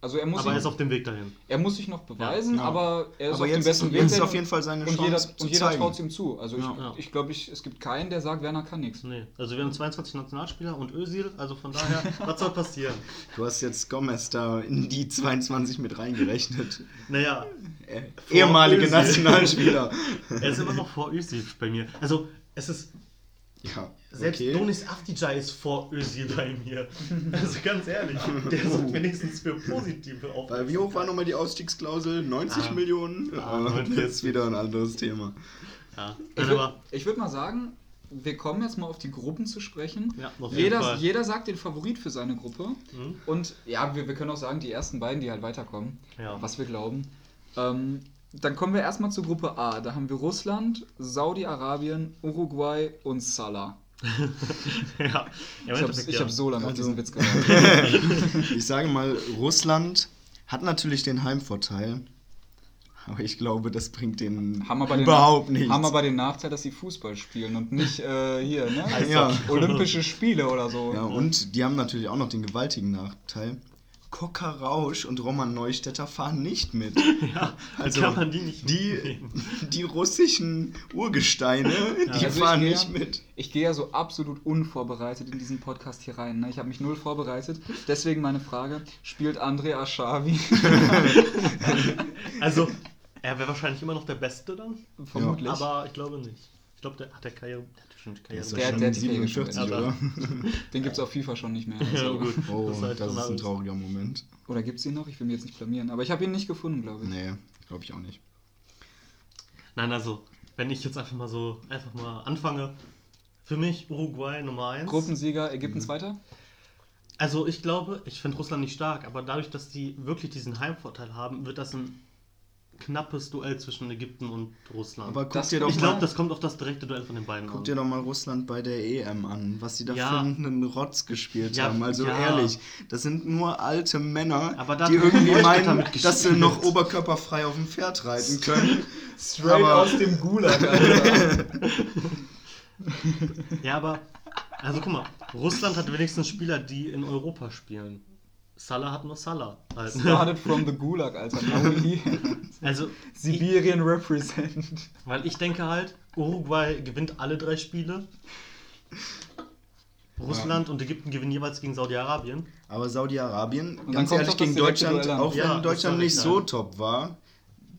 Also er muss, Aber er ist auf dem Weg dahin. er muss sich noch beweisen, Ja. aber er ist Aber auf jetzt dem besten Weg. jetzt ist auf jeden Fall seine und Chance jeder, zu und jeder zeigen. traut ihm zu. Also Ja. Ja. ich, ich glaube, ich, es gibt keinen, der sagt, Werner kann nichts. Nee, also wir haben 22 Nationalspieler und Özil, also von daher, [laughs] was soll passieren? Du hast jetzt Gomez da in die 22 mit reingerechnet. Naja, Äh, ehemalige Özil. Nationalspieler. [laughs] er ist immer noch vor Özil bei mir. Also, es ist Ja, Selbst okay. Donis Afdijay ist vor Özil bei mir. [laughs] Also ganz ehrlich, der sorgt wenigstens für positive auf. Weil wie hoch war nochmal die Ausstiegsklausel? 90 Ah. Millionen? Ah, Ah, 49. das ist wieder ein anderes Thema. Ja, Ich würde würd mal sagen, wir kommen jetzt mal auf die Gruppen zu sprechen. Ja, auf jeden jeder, Fall. jeder sagt den Favorit für seine Gruppe. Mhm. Und ja, wir, wir können auch sagen, die ersten beiden, die halt weiterkommen, Ja. was wir glauben. Ähm, dann kommen wir erstmal zur Gruppe A. Da haben wir Russland, Saudi-Arabien, Uruguay und Salah. [laughs] ja, ja, Ich habe ja. hab so lange auf Also- diesen Witz [laughs] gewartet. Ich sage mal, Russland hat natürlich den Heimvorteil. Aber ich glaube, das bringt den Haben aber den überhaupt Nach- nichts. Haben aber den Nachteil, dass sie Fußball spielen und nicht [laughs] äh, hier, ne? Ja. Olympische Spiele oder so. ja, und die haben natürlich auch noch den gewaltigen Nachteil. Coca Rausch und Roman Neustädter fahren nicht mit. [laughs] Ja, Also, kann man die nicht Die, mitnehmen. [laughs] die russischen Urgesteine, die Also ich fahren gehe- nicht mit. Ich gehe ja so absolut unvorbereitet in diesen Podcast hier rein. Ne? Ich habe mich null vorbereitet. Deswegen meine Frage: Spielt André Aschavi? [laughs] Also, er wäre wahrscheinlich immer noch der Beste dann, Vermutlich. aber ich glaube nicht. Ich glaube, der hat der Karriere, der hat schon Karriere. ist Der- ja schon der hat die Karriere 47, schon oder? [laughs] Den gibt es auf FIFA schon nicht mehr. ja, Also. gut. Oh, ist halt das ist ein trauriger Moment. Oder gibt es ihn noch? Ich will mich jetzt nicht blamieren. Aber ich habe ihn nicht gefunden, glaube ich. Nee, glaube ich auch nicht. Nein, also, wenn ich jetzt einfach mal so, einfach mal anfange. Für mich Uruguay Nummer 1. Gruppensieger, Ägypten Zweiter? Also ich glaube, ich finde Russland nicht stark, aber dadurch, dass die wirklich diesen Heimvorteil haben, wird das ein knappes Duell zwischen Ägypten und Russland. Aber guck Das- dir doch ich glaube, das kommt auf das direkte Duell von den beiden guck an. dir doch mal Russland bei der EM an, was sie da Ja. für einen Rotz gespielt Ja, haben. Also ja. ehrlich, das sind nur alte Männer, die irgendwie meinen, dass sie noch oberkörperfrei auf dem Pferd reiten können. Straight Aber- aus dem Gulag, Alter. [laughs] Ja, aber, also guck mal, Russland hat wenigstens Spieler, die in Europa spielen. Salah hat nur Salah. Halt. Started from the Gulag, Alter. [laughs] Also, ich, Sibirien represent. weil ich denke halt, Uruguay gewinnt alle drei Spiele. Russland und Ägypten gewinnen jeweils gegen Saudi-Arabien. Aber Saudi-Arabien, ganz ehrlich, gegen Deutschland, auch Ja, wenn Deutschland nicht ich so top war,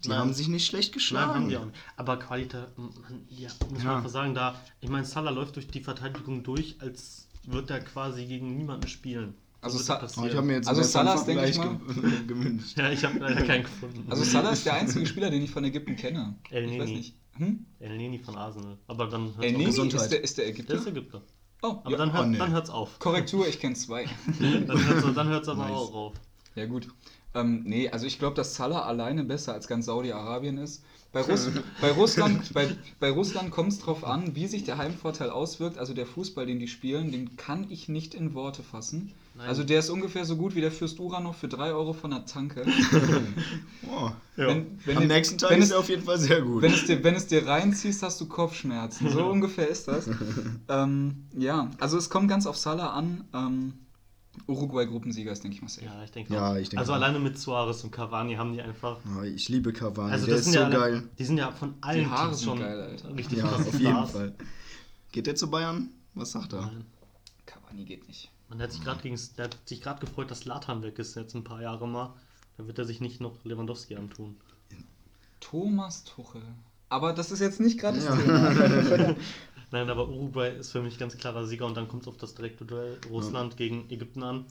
die Nein. haben sich nicht schlecht Nein, geschlagen. haben die auch nicht. Aber Qualität, man, ja, muss Ja. man einfach sagen, da, ich meine, Salah läuft durch die Verteidigung durch, als wird er quasi gegen niemanden spielen. Also Sa- passieren. ich habe mir jetzt Also Salah, denke ich ge gewünscht. [laughs] ja, ich habe leider keinen gefunden. Also Salah ist der [laughs] einzige Spieler, den ich von Ägypten kenne. El ich weiß Neni. nicht. Hm? El Neni von Arsenal. Aber dann hört's El auf. Neni Gesundheit. ist der, ist der Der Ägypter? ist Ägypter. Oh, Aber ja. dann, hört, Oh, nee. dann hört's auf. Korrektur, ich kenne zwei. [laughs] Dann hört's, dann hört's aber Nice. auch auf. Ja, gut. Ähm, nee, also ich glaube, dass Salah alleine besser als ganz Saudi-Arabien ist. Bei, Russ bei Russland, bei, bei Russland kommt es drauf an, wie sich der Heimvorteil auswirkt. Also der Fußball, den die spielen, den kann ich nicht in Worte fassen. Nein. Also der ist ungefähr so gut wie der Fürst Uranov für 3 Euro von der Tanke. [laughs] Oh. Ja. Wenn, wenn Am dir- nächsten Tag wenn ist es, er auf jeden Fall sehr gut. wenn, es dir, wenn es dir reinziehst, hast du Kopfschmerzen. So [laughs] ungefähr ist das. [laughs] ähm, ja, also es kommt ganz auf Salah an. Ähm, Uruguay-Gruppensieger ist, denke ich mal, safe. Ja, ich denke Ja, auch. ich denke Also auch. alleine mit Suarez und Cavani haben die einfach. Oh, ich liebe Cavani, Also der das ist sind so ja alle, geil. Die sind ja von allen Haare Teams sind schon geil, Alter. richtig Ja, auf jeden. Fall. Geht der zu Bayern? Was sagt er? Nein. Cavani geht nicht. Man hat sich gerade gegen, der hat sich gerade gefreut, dass Latan weg ist jetzt ein paar Jahre mal. Dann wird er sich nicht noch Lewandowski antun. Thomas Tuchel. Aber das ist jetzt nicht gerade das Ja. Thema. [laughs] Nein, aber Uruguay ist für mich ganz klarer Sieger und dann kommt es auf das direkte Duell Russland gegen Ägypten an.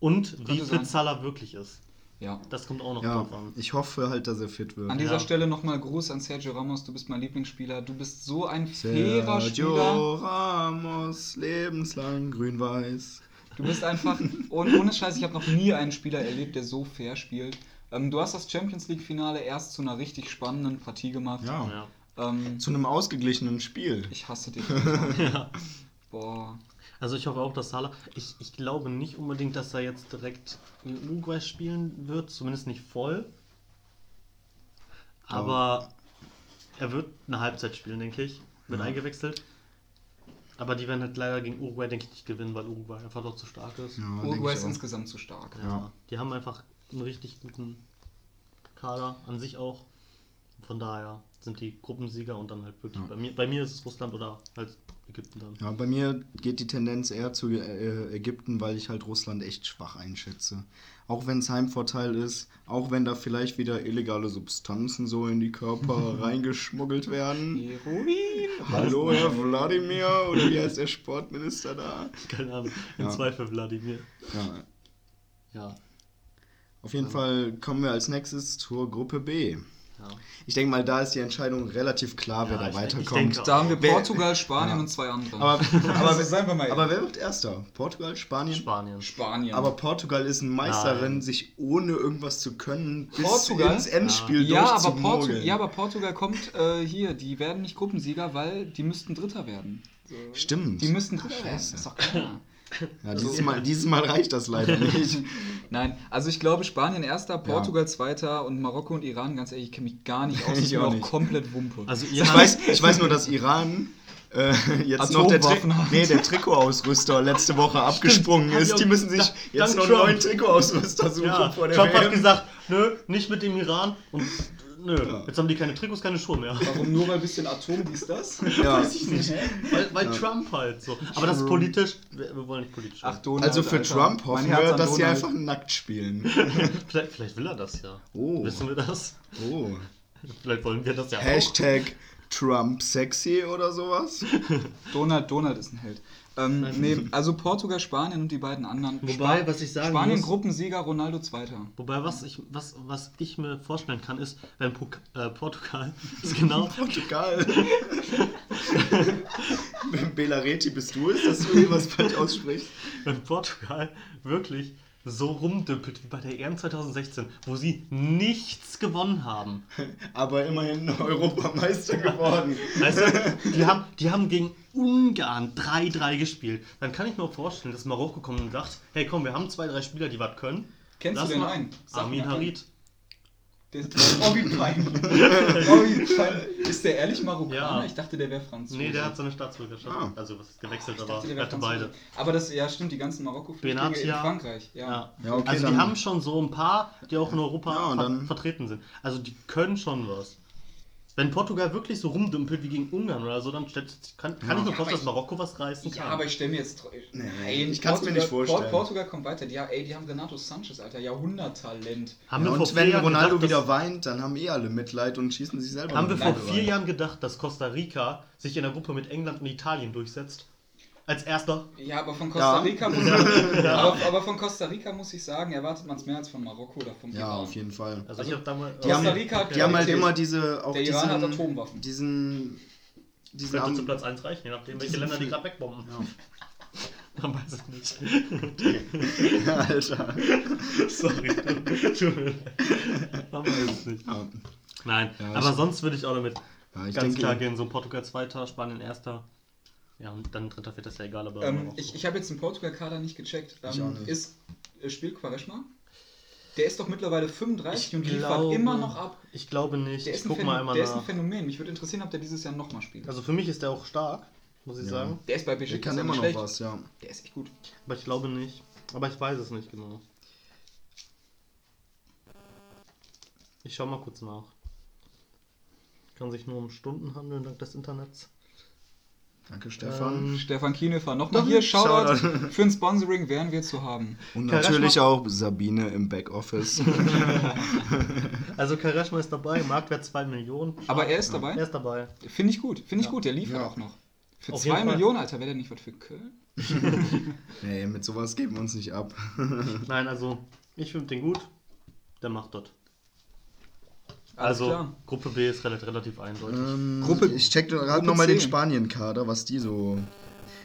Und wie fit Salah wirklich ist. ja. Das kommt auch noch Ja, drauf an. ich hoffe halt, dass er fit wird. An dieser Ja. Stelle nochmal Gruß an Sergio Ramos. Du bist mein Lieblingsspieler. Du bist so ein fairer Sergio Spieler. Ramos, lebenslang grün-weiß. Du bist einfach, und ohne Scheiß, ich habe noch nie einen Spieler erlebt, der so fair spielt. Ähm, du hast das Champions League-Finale erst zu einer richtig spannenden Partie gemacht. Ja. Ja. Ähm, Zu einem ausgeglichenen Spiel. ich hasse dich. [laughs] Ja. Boah. Also ich hoffe auch, dass Salah. Ich, ich glaube nicht unbedingt, dass er jetzt direkt in Uruguay spielen wird, zumindest nicht voll. Aber er wird eine Halbzeit spielen, denke ich. Wird Ja. eingewechselt. Aber die werden halt leider gegen Uruguay, denke ich, nicht gewinnen, weil Uruguay einfach doch zu stark ist. Ja, Uruguay ist insgesamt zu stark. Ja. Die haben einfach einen richtig guten Kader an sich auch. Von daher sind die Gruppensieger und dann halt wirklich. Ja. Bei, mir, bei mir ist es Russland oder halt Ägypten dann. Ja, bei mir geht die Tendenz eher zu äh, Ägypten, weil ich halt Russland echt schwach einschätze. Auch wenn es Heimvorteil ist, auch wenn da vielleicht wieder illegale Substanzen so in die Körper [laughs] reingeschmuggelt werden. Heroin. Hallo, Herr Wladimir, oder wie heißt der Sportminister da? Keine Ahnung. In Ja. Zweifel Wladimir. Ja, Ja. auf jeden Fall kommen wir als nächstes zur Gruppe B. ja. Ich denke mal, da ist die Entscheidung relativ klar, wer Ja, da ich- weiterkommt. ich denke Da haben wir Portugal, Spanien Ja. und zwei andere. aber, [laughs] aber, seien wir mal aber wer wird Erster? Portugal, Spanien? Spanien. Spanien. Aber Portugal ist eine Meisterin, Nein. sich ohne irgendwas zu können bis Portugal? ins Endspiel ja, aber ja, aber Portugal kommt äh, hier. Die werden nicht Gruppensieger, weil die müssten Dritter werden. So. Stimmt. Die müssten Dritter werden. Scheiße. Ist doch klar. Ja, dieses, Mal, dieses Mal reicht das leider nicht. [laughs] Nein, also ich glaube Spanien erster, Portugal zweiter und Marokko und Iran, ganz ehrlich, ich kenne mich gar nicht [laughs] aus. Ich bin auch auch nicht. komplett Wumpe. Also Ich weiß, ich weiß nur, dass Iran äh, jetzt noch der, Tri hat. nee, der Trikotausrüster letzte Woche abgesprungen ist. Die müssen sich da- jetzt noch einen neuen Trikotausrüster suchen ja, vor der Trump hat WM. gesagt, nö, nicht mit dem Iran und nö, Ja. jetzt haben die keine Trikots, keine Schuhe mehr. Warum nur weil ein bisschen Atom dies das? [laughs] Ja. Weiß ich nicht. Weil, weil Trump halt so. Aber das ist politisch, wir, wir wollen nicht politisch Ach. Donald, Also für Alter. Trump hoffen wir, dass sie einfach nackt spielen. [laughs] Vielleicht, vielleicht will er das ja. Oh. Wissen wir das? Oh. Vielleicht wollen wir das ja auch. Hashtag Trump sexy oder sowas. [laughs] Donald, Donald ist ein Held. Ähm, nee, also Portugal, Spanien und die beiden anderen. Wobei, was ich sagen Spanien muss- Gruppensieger, Ronaldo Zweiter. Wobei, was ich, was, was ich mir vorstellen kann, ist, wenn Pok äh, Portugal [laughs] ist genau. Portugal. [laughs] Belareti bist du es, dass du irgendwas falsch aussprichst? wenn Portugal wirklich so rumdümpelt wie bei der EM 2016, wo sie nichts gewonnen haben. [laughs] Aber immerhin Europameister geworden. Weißt du, [laughs] die haben, die haben gegen Ungarn 3-3 gespielt. Dann kann ich mir auch vorstellen, dass Marokko kommt und sagt, hey komm, wir haben zwei, drei Spieler, die was können. Kennst du Lass den mal- einen? Sag Armin. Harid. Der ist oh, oh, peinlich. Ist der ehrlich Marokkaner? Ja. Ich dachte, der wäre Franzose. Nee, der hat seine Staatsbürgerschaft. Ah. Also was ist gewechselt, aber dachte, er wäre hatte beide. Aber das, ja stimmt, die ganzen Marokko-Flüchtlinge in. Frankreich. Ja. Ja. Ja, okay, also die haben schon so ein paar, die auch in Europa Ja, und ver dann- vertreten sind. Also die können schon was. Wenn Portugal wirklich so rumdümpelt wie gegen Ungarn oder so, dann stellt, kann, kann Ja. ich mir Ja, vorstellen, dass Marokko was reißen kann. Ja, aber ich stelle mir jetzt. Nee, ich kann's mir nicht Portugal- vorstellen. Port Portugal kommt weiter. Die, ey, die haben Renato Sanchez, Alter. Jahrhunderttalent. haben Ja, wir und wenn Jahren Ronaldo gedacht, wieder weint, dann haben eh alle Mitleid und schießen sich selber haben wir vor vier rein. Jahren gedacht, dass Costa Rica sich in der Gruppe mit England und Italien durchsetzt? Als erster. Ja, aber von Costa Ja. Rica muss [laughs] ich, aber, aber von Costa Rica muss ich sagen, erwartet man es mehr als von Marokko oder vom Ja, Iran. auf jeden Fall. Also, ich habe damals. Die haben, Costa Rica hat die haben halt immer diese, auch Der Iran hat diesen, Atomwaffen. diesen, diesen könnte zu Platz 1 reichen, je nachdem, welche Länder die gerade wegbomben. [laughs] Man weiß es nicht. [laughs] Alter. Sorry. Tut mir leid. Man weiß es nicht. Ja, Nein, Ja, aber sonst würde ich auch damit ja, ich ganz denke, klar gehen. So Portugal zweiter, Spanien erster. Ja, und dann dritter, vierter ist ja egal, aber. Ähm, ich ich habe jetzt den Portugal-Kader nicht gecheckt. Ich Ähm, auch nicht. Ist, äh, spielt Quaresma? Der ist doch mittlerweile 35 und liefert glaube- immer noch ab. Ich glaube nicht. Der, ich ist ein, guck Phän- mal einmal der ist ein. Phänomen. Mich würde interessieren, ob der dieses Jahr nochmal spielt. Also für mich ist der auch stark, muss ich Ja. sagen. Der ist bei der Besiktas kann auch immer noch schlecht. was, ja. Der ist echt gut. Aber ich glaube nicht. Aber ich weiß es nicht genau. Ich schau mal kurz nach. Kann sich nur um Stunden handeln, dank des Internets. Danke, Stefan. Ähm, Stefan Kienefer, nochmal Noch hier, Shoutout. Shoutout. [laughs] Für ein Sponsoring wären wir zu haben. Und Karashma- natürlich auch Sabine im Backoffice. [laughs] Also Karashma ist dabei, Marktwert 2 Millionen. Aber er ist dabei? Er ist dabei. Finde ich gut, finde ich Ja. gut, der liefert Ja. auch noch. Für Auf 2 jeden Fall. Millionen, Alter, wäre der nicht was für Köln? [laughs] nee, mit sowas geben wir uns nicht ab. Nein, also ich finde den gut. Der macht dort. Also klar. Gruppe B ist relativ, relativ eindeutig. Ähm, Gruppe- ich check gerade nochmal den. Spanien-Kader, was die so.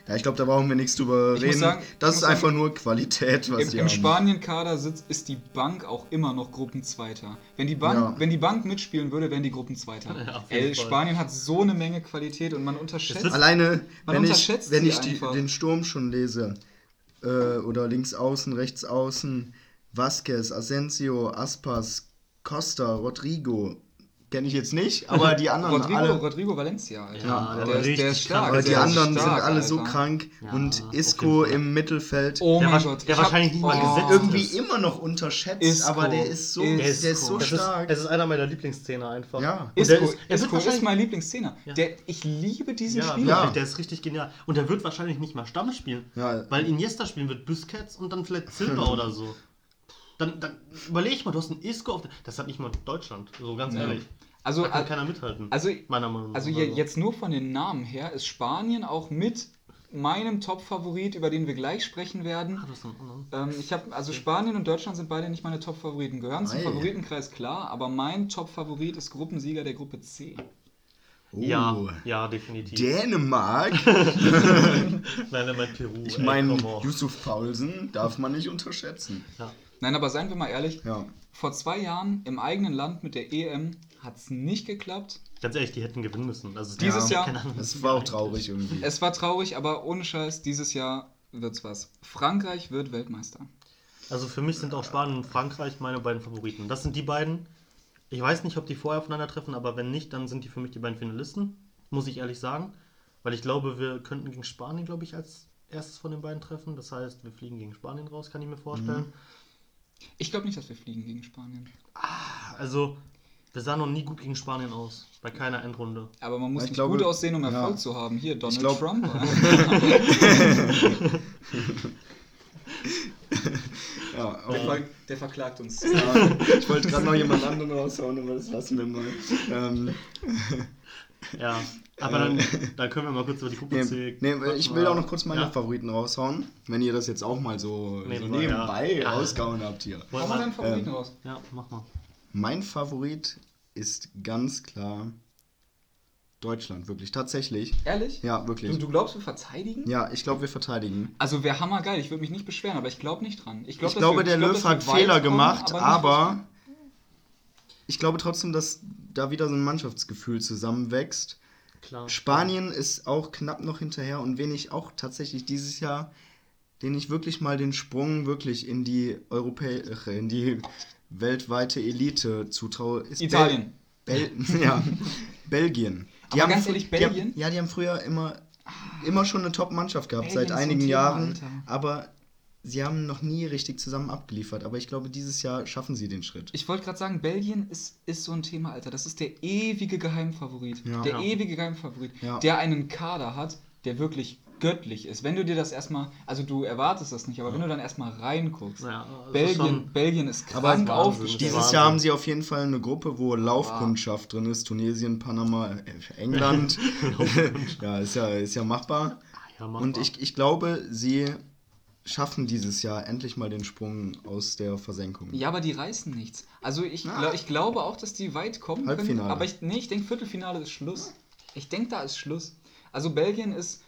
Ja, ich glaube, da brauchen wir nichts drüber Ich reden. sagen- ich das ist sagen, einfach nur Qualität, was Im, die im. Spanien-Kader sitzt, ist die Bank auch immer noch Gruppenzweiter. Wenn die Bank, Ja. wenn die Bank mitspielen würde, wären die Gruppenzweiter. [laughs] Ja, Ey, Fall. Spanien hat so eine Menge Qualität und man unterschätzt. Alleine, Man wenn ich, unterschätzt wenn sie ich die, den Sturm schon lese, äh, oder links außen, rechts außen, Vasquez, Asensio, Aspas, Costa, Rodrigo, kenne ich jetzt nicht, aber die anderen Rodrigo, alle. Rodrigo Valencia, Alter. Ja, der, der ist, der richtig ist stark. aber die der ist anderen sind stark, alle so Alter. krank Ja, und Isco im Mittelfeld. Oh Der mein Gott. der ich hab- wahrscheinlich nicht mal oh, gesetzt irgendwie ist. immer noch unterschätzt, Isco, aber der ist so, Isco. der ist so ist, stark. es ist einer meiner Lieblingsszene einfach. Ja. Isco, der ist, er wird Isco ist wahrscheinlich, mein Lieblingsszene. Ja. Der, ich liebe diesen ja, Spieler. Ja. der ist richtig genial. Und der wird wahrscheinlich nicht mal Stamm spielen. Ja. Weil Iniesta spielen wird Busquets und dann vielleicht Silva [laughs] oder so. Dann, dann überleg ich mal, du hast einen Isco auf der, Das hat nicht mal Deutschland, so ganz Ja. ehrlich. Also, Da kann al- keiner mithalten. also, meiner Meinung nach. also je- jetzt nur von den Namen her ist Spanien auch mit meinem Top-Favorit, über den wir gleich sprechen werden. Ah, hast einen anderen. Ähm, ich habe also Spanien und Deutschland sind beide nicht meine Top-Favoriten. Gehören zum Ei. Favoritenkreis klar, aber mein Top-Favorit ist Gruppensieger der Gruppe C. Oh. Ja, ja, definitiv. Dänemark? [laughs] Nein, der meint Peru. Ich meine. Yusuf Paulsen darf man nicht unterschätzen. Ja. Nein, aber seien wir mal ehrlich, Ja. vor zwei Jahren im eigenen Land mit der EM hat es nicht geklappt. Ganz ehrlich, die hätten gewinnen müssen. Also, es Dieses gab Jahr- keine Das war auch traurig irgendwie. Es war traurig, aber ohne Scheiß, dieses Jahr wird's was. Frankreich wird Weltmeister. Also für mich sind auch Spanien und Frankreich meine beiden Favoriten. Das sind die beiden. Ich weiß nicht, ob die vorher aufeinandertreffen, aber wenn nicht, dann sind die für mich die beiden Finalisten. Muss ich ehrlich sagen. Weil ich glaube, wir könnten gegen Spanien, glaube ich, als erstes von den beiden treffen. Das heißt, wir fliegen gegen Spanien raus, kann ich mir vorstellen. Ich glaube nicht, dass wir fliegen gegen Spanien. Also, wir sahen noch nie gut gegen Spanien aus. Bei keiner Endrunde. Aber man muss Ich nicht glaube- gut aussehen, um Erfolg ja. zu haben. Hier, Donald glaub- Trump. [laughs] Ja, der, ver der verklagt uns. ja, ich wollte gerade noch jemand anderen raushauen, aber das lassen wir mal. Ähm, Ja, aber dann, dann können wir mal kurz über die Gruppe nee, nee, ich will auch noch kurz meine Ja? Favoriten raushauen, wenn ihr das jetzt auch mal so so Nebenbei, ja. Rausgehauen habt hier. Hau mal wir- deinen Favoriten ähm, raus. Ja, mach mal. Mein Favorit ist ganz klar Deutschland, wirklich, tatsächlich. Ehrlich? Ja, wirklich. Du, du glaubst, wir verteidigen? Ja, ich glaube, wir verteidigen. Also wäre hammergeil, ich würde mich nicht beschweren, aber ich glaube nicht dran. Ich, glaub, Ich dass glaube, wir, der Löw hat Fehler kommen, gemacht, nicht aber ich glaube trotzdem, dass da wieder so ein Mannschaftsgefühl zusammenwächst. Klar. Spanien ist auch knapp noch hinterher und wen ich auch tatsächlich dieses Jahr, den ich wirklich mal den Sprung wirklich in die europäische, in die weltweite Elite zutraue, ist Italien. Bel Bel [laughs] ja, Belgien. Aber ganz fr- ehrlich, die Belgien? Haben, ja, die haben früher immer, immer schon eine Top-Mannschaft gehabt, Belgien seit einigen Jahren. Alter. Aber sie haben noch nie richtig zusammen abgeliefert. Aber ich glaube, dieses Jahr schaffen sie den Schritt. Ich wollte gerade sagen, Belgien ist, ist so ein Thema, Alter. Das ist der ewige Geheimfavorit. Ja. der Ja. ewige Geheimfavorit, Ja. der einen Kader hat, der wirklich göttlich ist. Wenn du dir das erstmal, also du erwartest das nicht, aber wenn du dann erstmal reinguckst, Ja, also Belgien, schon- Belgien ist Aber krank Wahnsinn. aufgestellt. Dieses Wahnsinn. Jahr haben sie auf jeden Fall eine Gruppe, wo Laufkundschaft drin ist. Tunesien, Panama, äh, England. [laughs] [laughs] ja, ist ja, ist ja machbar. Ja, machbar. Und ich, ich glaube, sie schaffen dieses Jahr endlich mal den Sprung aus der Versenkung. Ja, aber die reißen nichts. Also ich, Na. glaub, ich glaube auch, dass die weit kommen können. Halbfinale. Aber ich, nee, ich denke, Viertelfinale ist Schluss. Ich denke, da ist Schluss. Also Belgien ist,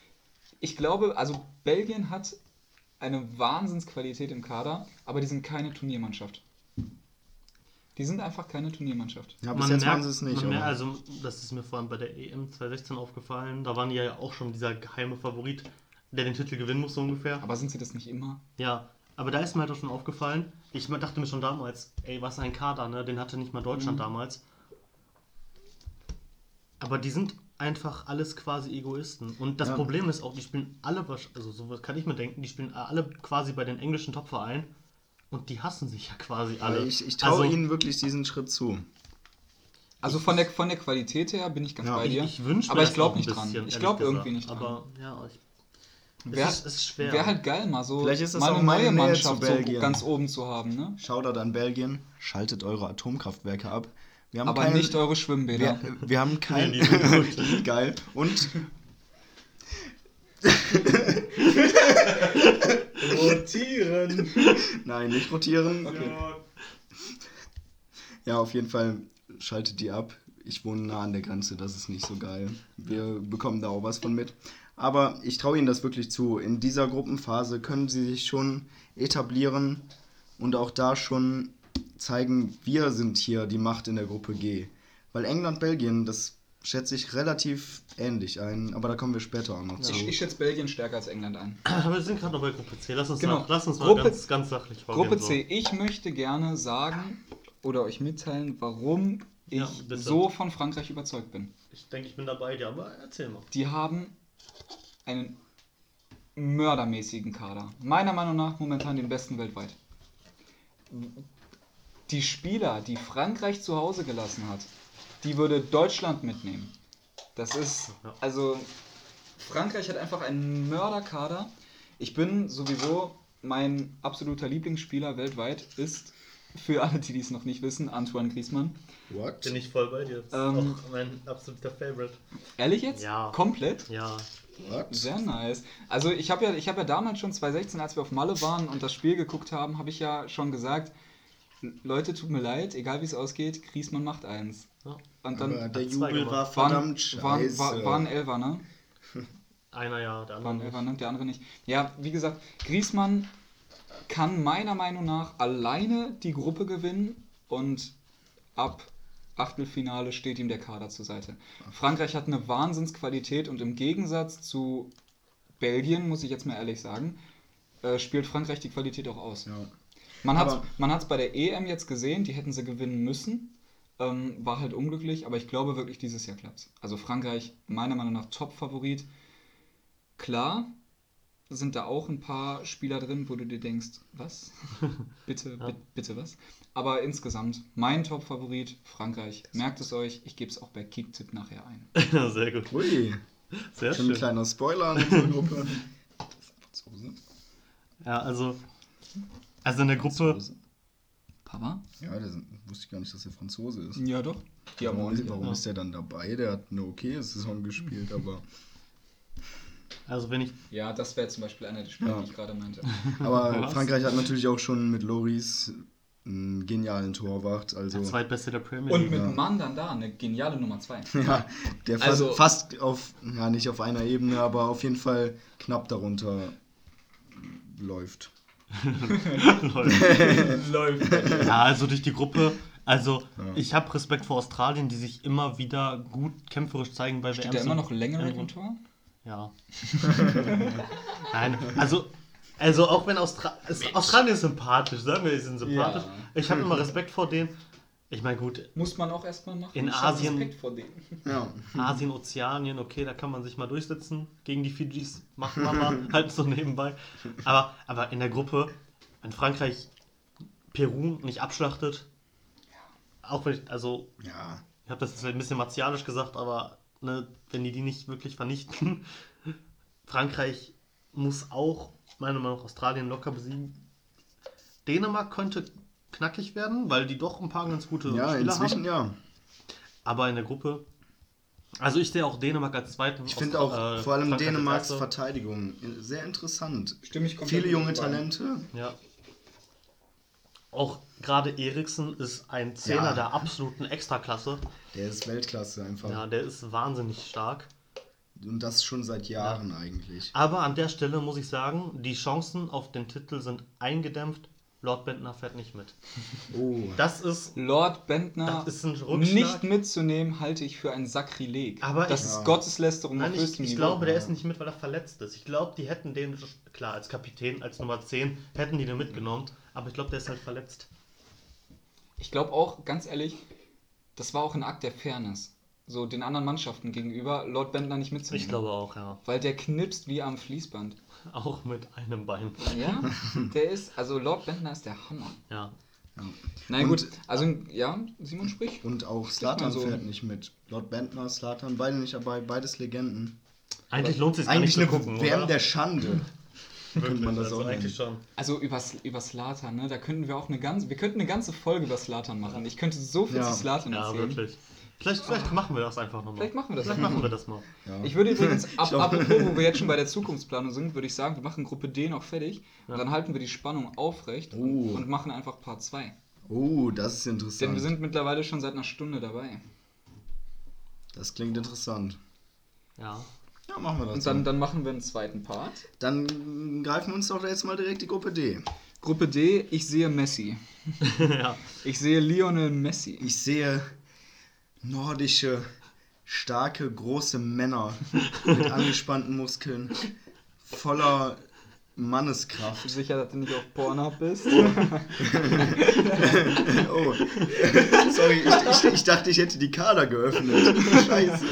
ich glaube, also Belgien hat eine Wahnsinnsqualität im Kader, aber die sind keine Turniermannschaft. Die sind einfach keine Turniermannschaft. Ja, bis jetzt waren sie es nicht. man merkt, also, das ist mir vorhin bei der EM 2016 aufgefallen. Da waren die ja auch schon dieser geheime Favorit, der den Titel gewinnen muss, so ungefähr. Aber sind sie das nicht immer? Ja, aber da ist mir halt auch schon aufgefallen. Ich dachte mir schon damals, ey, was ein Kader, ne? Den hatte nicht mal Deutschland Mhm. damals. Aber die sind einfach alles quasi Egoisten. Und das Ja. Problem ist auch, die spielen alle, also sowas kann ich mir denken, die spielen alle quasi bei den englischen Topvereinen und die hassen sich ja quasi alle. Ich, ich traue Also, ihnen wirklich diesen Schritt zu. Also von der, von der Qualität her bin ich ganz Ja, bei Ich, dir. ich wünsche aber ich glaube nicht dran. Ich glaube irgendwie nicht dran. Aber ja, ich, Wäre es ist, es ist schwer. wär halt geil, mal so Vielleicht ist das mal auch eine meine neue Mannschaft so Belgien. ganz oben zu haben, ne? Shoutout an Belgien, schaltet eure Atomkraftwerke ab. Wir haben Aber keine- nicht eure Schwimmbäder. Wir, wir haben [laughs] kein. Nee. [laughs] Geil. Und. rotieren. Nein, nicht rotieren. Ja, auf jeden Fall schaltet die ab. Ich wohne nah an der Grenze, das ist nicht so geil. Wir bekommen da auch was von mit. Aber ich traue Ihnen das wirklich zu. In dieser Gruppenphase können Sie sich schon etablieren und auch da schon zeigen, wir sind hier die Macht in der Gruppe G. Weil England, Belgien, das schätze ich relativ ähnlich ein, aber da kommen wir später auch noch zu. Ich, ich schätze Belgien stärker als England ein. [clears throat] Aber wir sind gerade noch bei Gruppe C. Lass uns, Genau. mal, lass uns mal Gruppe- ganz, ganz sachlich vorgehen. Gruppe so. C. Ich möchte gerne sagen oder euch mitteilen, warum ich Ja, so von Frankreich überzeugt bin. Ich denke, ich bin dabei, ja, aber erzähl mal. Die haben einen mördermäßigen Kader. Meiner Meinung nach momentan den besten weltweit. Die Spieler, die Frankreich zu Hause gelassen hat, die würde Deutschland mitnehmen. Das ist, also, Frankreich hat einfach einen Mörderkader. Ich bin sowieso, mein absoluter Lieblingsspieler weltweit ist, für alle, die dies noch nicht wissen, Antoine Griezmann. What? Bin ich voll bei dir. Das Ähm, ist auch mein absoluter Favorite. Ehrlich jetzt? Ja. Komplett? Ja. What? Sehr nice. Also ich habe ja, ich hab ja damals schon 2016, als wir auf Malle waren und das Spiel geguckt haben, habe ich ja schon gesagt, Leute, tut mir leid, egal wie es ausgeht, Griezmann macht eins. ja. Und Aber dann der hat zwei Jubel war waren, verdammt scheiße. waren, war, waren Elfer, ne? [laughs] Einer ja, der andere Waren nicht. Elfer, ne? Der andere nicht. Ja, wie gesagt, Griezmann kann meiner Meinung nach alleine die Gruppe gewinnen und ab Achtelfinale steht ihm der Kader zur Seite. Frankreich hat eine Wahnsinnsqualität und im Gegensatz zu Belgien, muss ich jetzt mal ehrlich sagen, äh, spielt Frankreich die Qualität auch aus. Ja. Man hat hat's bei der EM jetzt gesehen, die hätten sie gewinnen müssen. Ähm, war halt unglücklich, aber ich glaube wirklich, dieses Jahr klappt's. Also Frankreich, meiner Meinung nach, Top-Favorit. Klar sind da auch ein paar Spieler drin, wo du dir denkst, was? [laughs] bitte, bi bitte was? Aber insgesamt, mein Top-Favorit, Frankreich. Merkt es euch, ich gebe es auch bei Kicktipp nachher ein. [laughs] Sehr gut. Ui, Sehr schon ein schön. kleiner Spoiler an [laughs] unsere Gruppe. Franzose. Ja, also, also in der Gruppe, Franzose. Papa? Ja, der sind, wusste ich gar nicht, dass er Franzose ist. Ja, doch. Die haben warum warum ja. ist der dann dabei? Der hat eine okay Saison gespielt, aber. Also wenn ich, Ja, das wäre zum Beispiel einer der Spiele, Ja. die ich gerade meinte. [laughs] Aber Was? Frankreich hat natürlich auch schon mit Loris einen genialen Torwart. Also, der zweitbeste der Premier Und League. mit Ja. Mann dann da, eine geniale Nummer 2. [laughs] ja, der fast, Also- fast auf, ja, nicht auf einer Ebene, aber auf jeden Fall knapp darunter läuft. Läuft. [laughs] Läuft. ja, also durch die Gruppe, also Ja. ich habe Respekt vor Australien, die sich immer wieder gut kämpferisch zeigen bei Steht WMs da immer und- noch Längerade Ja. im Tor? Ja. [laughs] Nein, also, also auch wenn Austra es, Australien ist sympathisch, sagen wir, die sind sympathisch. Ja. Ich habe immer Respekt vor denen. Ich meine, gut, Muss man auch erstmal machen. In Asien- Respekt vor denen. Ja. [laughs] Asien, Ozeanien, okay, da kann man sich mal durchsetzen. Gegen die Fidschis machen wir mal [laughs] halt so nebenbei. Aber, aber in der Gruppe, wenn Frankreich Peru nicht abschlachtet, auch wenn ich, also Ja. ich habe das jetzt ein bisschen martialisch gesagt, aber ne, wenn die die nicht wirklich vernichten, [laughs] Frankreich muss auch, meiner Meinung nach, Australien locker besiegen. Dänemark könnte knackig werden, weil die doch ein paar ganz gute Ja, Spieler inzwischen haben. ja. Aber in der Gruppe, Also ich sehe auch Dänemark als zweiten. Ich finde auch äh, vor allem Frankreich Dänemarks. Verteidigung sehr interessant. Stimme ich komplett Viele junge. Talente. Ja. Auch gerade Eriksen ist ein Zehner Ja. der absoluten Extraklasse. Der ist Weltklasse einfach. Ja, der ist wahnsinnig stark. Und das schon seit Jahren eigentlich. Aber an der Stelle muss ich sagen, die Chancen auf den Titel sind eingedämpft. Lord Bentner fährt nicht mit. [laughs] Oh. Das ist. Lord Bentner Das ist ein nicht mitzunehmen, halte ich für ein Sakrileg. Aber das ich- ist Ja. Gotteslästerung Nein, auf ich, höchstem ich Niveau. glaube, der ist nicht mit, weil er verletzt ist. Ich glaube, die hätten den, klar, als Kapitän, als Nummer 10, hätten die den mitgenommen. Aber ich glaube, der ist halt verletzt. Ich glaube auch, ganz ehrlich, das war auch ein Akt der Fairness. So den anderen Mannschaften gegenüber, Lord Bentner nicht mitzunehmen. Ich glaube auch, ja. Weil der knipst wie am Fließband. Auch mit einem Bein. Ja, der ist, also Lord Bentner ist der Hammer. Ja. Na Und- gut, also ja, Simon sprich. Und auch Slatan so. fährt nicht mit. Lord Bentner, Slatan, beide nicht dabei, beides Legenden. Eigentlich lohnt es sich gar Eigentlich nicht eine zu gucken, WM oder? der Schande. Könnte man das also auch nennen. eigentlich schon. Also über, über Slatan, ne, da könnten wir auch eine ganze, wir könnten eine ganze Folge über Slatan machen. Ich könnte so viel Ja. zu Slatan Ja, erzählen. wirklich. Vielleicht, vielleicht machen wir das einfach nochmal. Vielleicht machen wir das Vielleicht machen wir das mal. Ja. Ich würde übrigens, [laughs] ab, apropos, wo wir jetzt schon bei der Zukunftsplanung sind, würde ich sagen, wir machen Gruppe D noch fertig Ja. und dann halten wir die Spannung aufrecht Oh. und, und machen einfach Part 2. Oh, das ist interessant. Denn wir sind mittlerweile schon seit einer Stunde dabei. das klingt interessant. Ja. Ja, machen wir das. Und dann, dann machen wir einen zweiten Part. dann greifen wir uns doch jetzt mal direkt die Gruppe D. Gruppe D, ich sehe Messi. [laughs] ja. Ich sehe Lionel Messi. Ich sehe nordische, starke, große Männer mit [laughs] angespannten Muskeln, voller Manneskraft. sicher, dass du nicht auf Pornhub bist? [laughs] Oh, sorry, ich, ich, ich dachte, ich hätte die Kader geöffnet. Scheiße.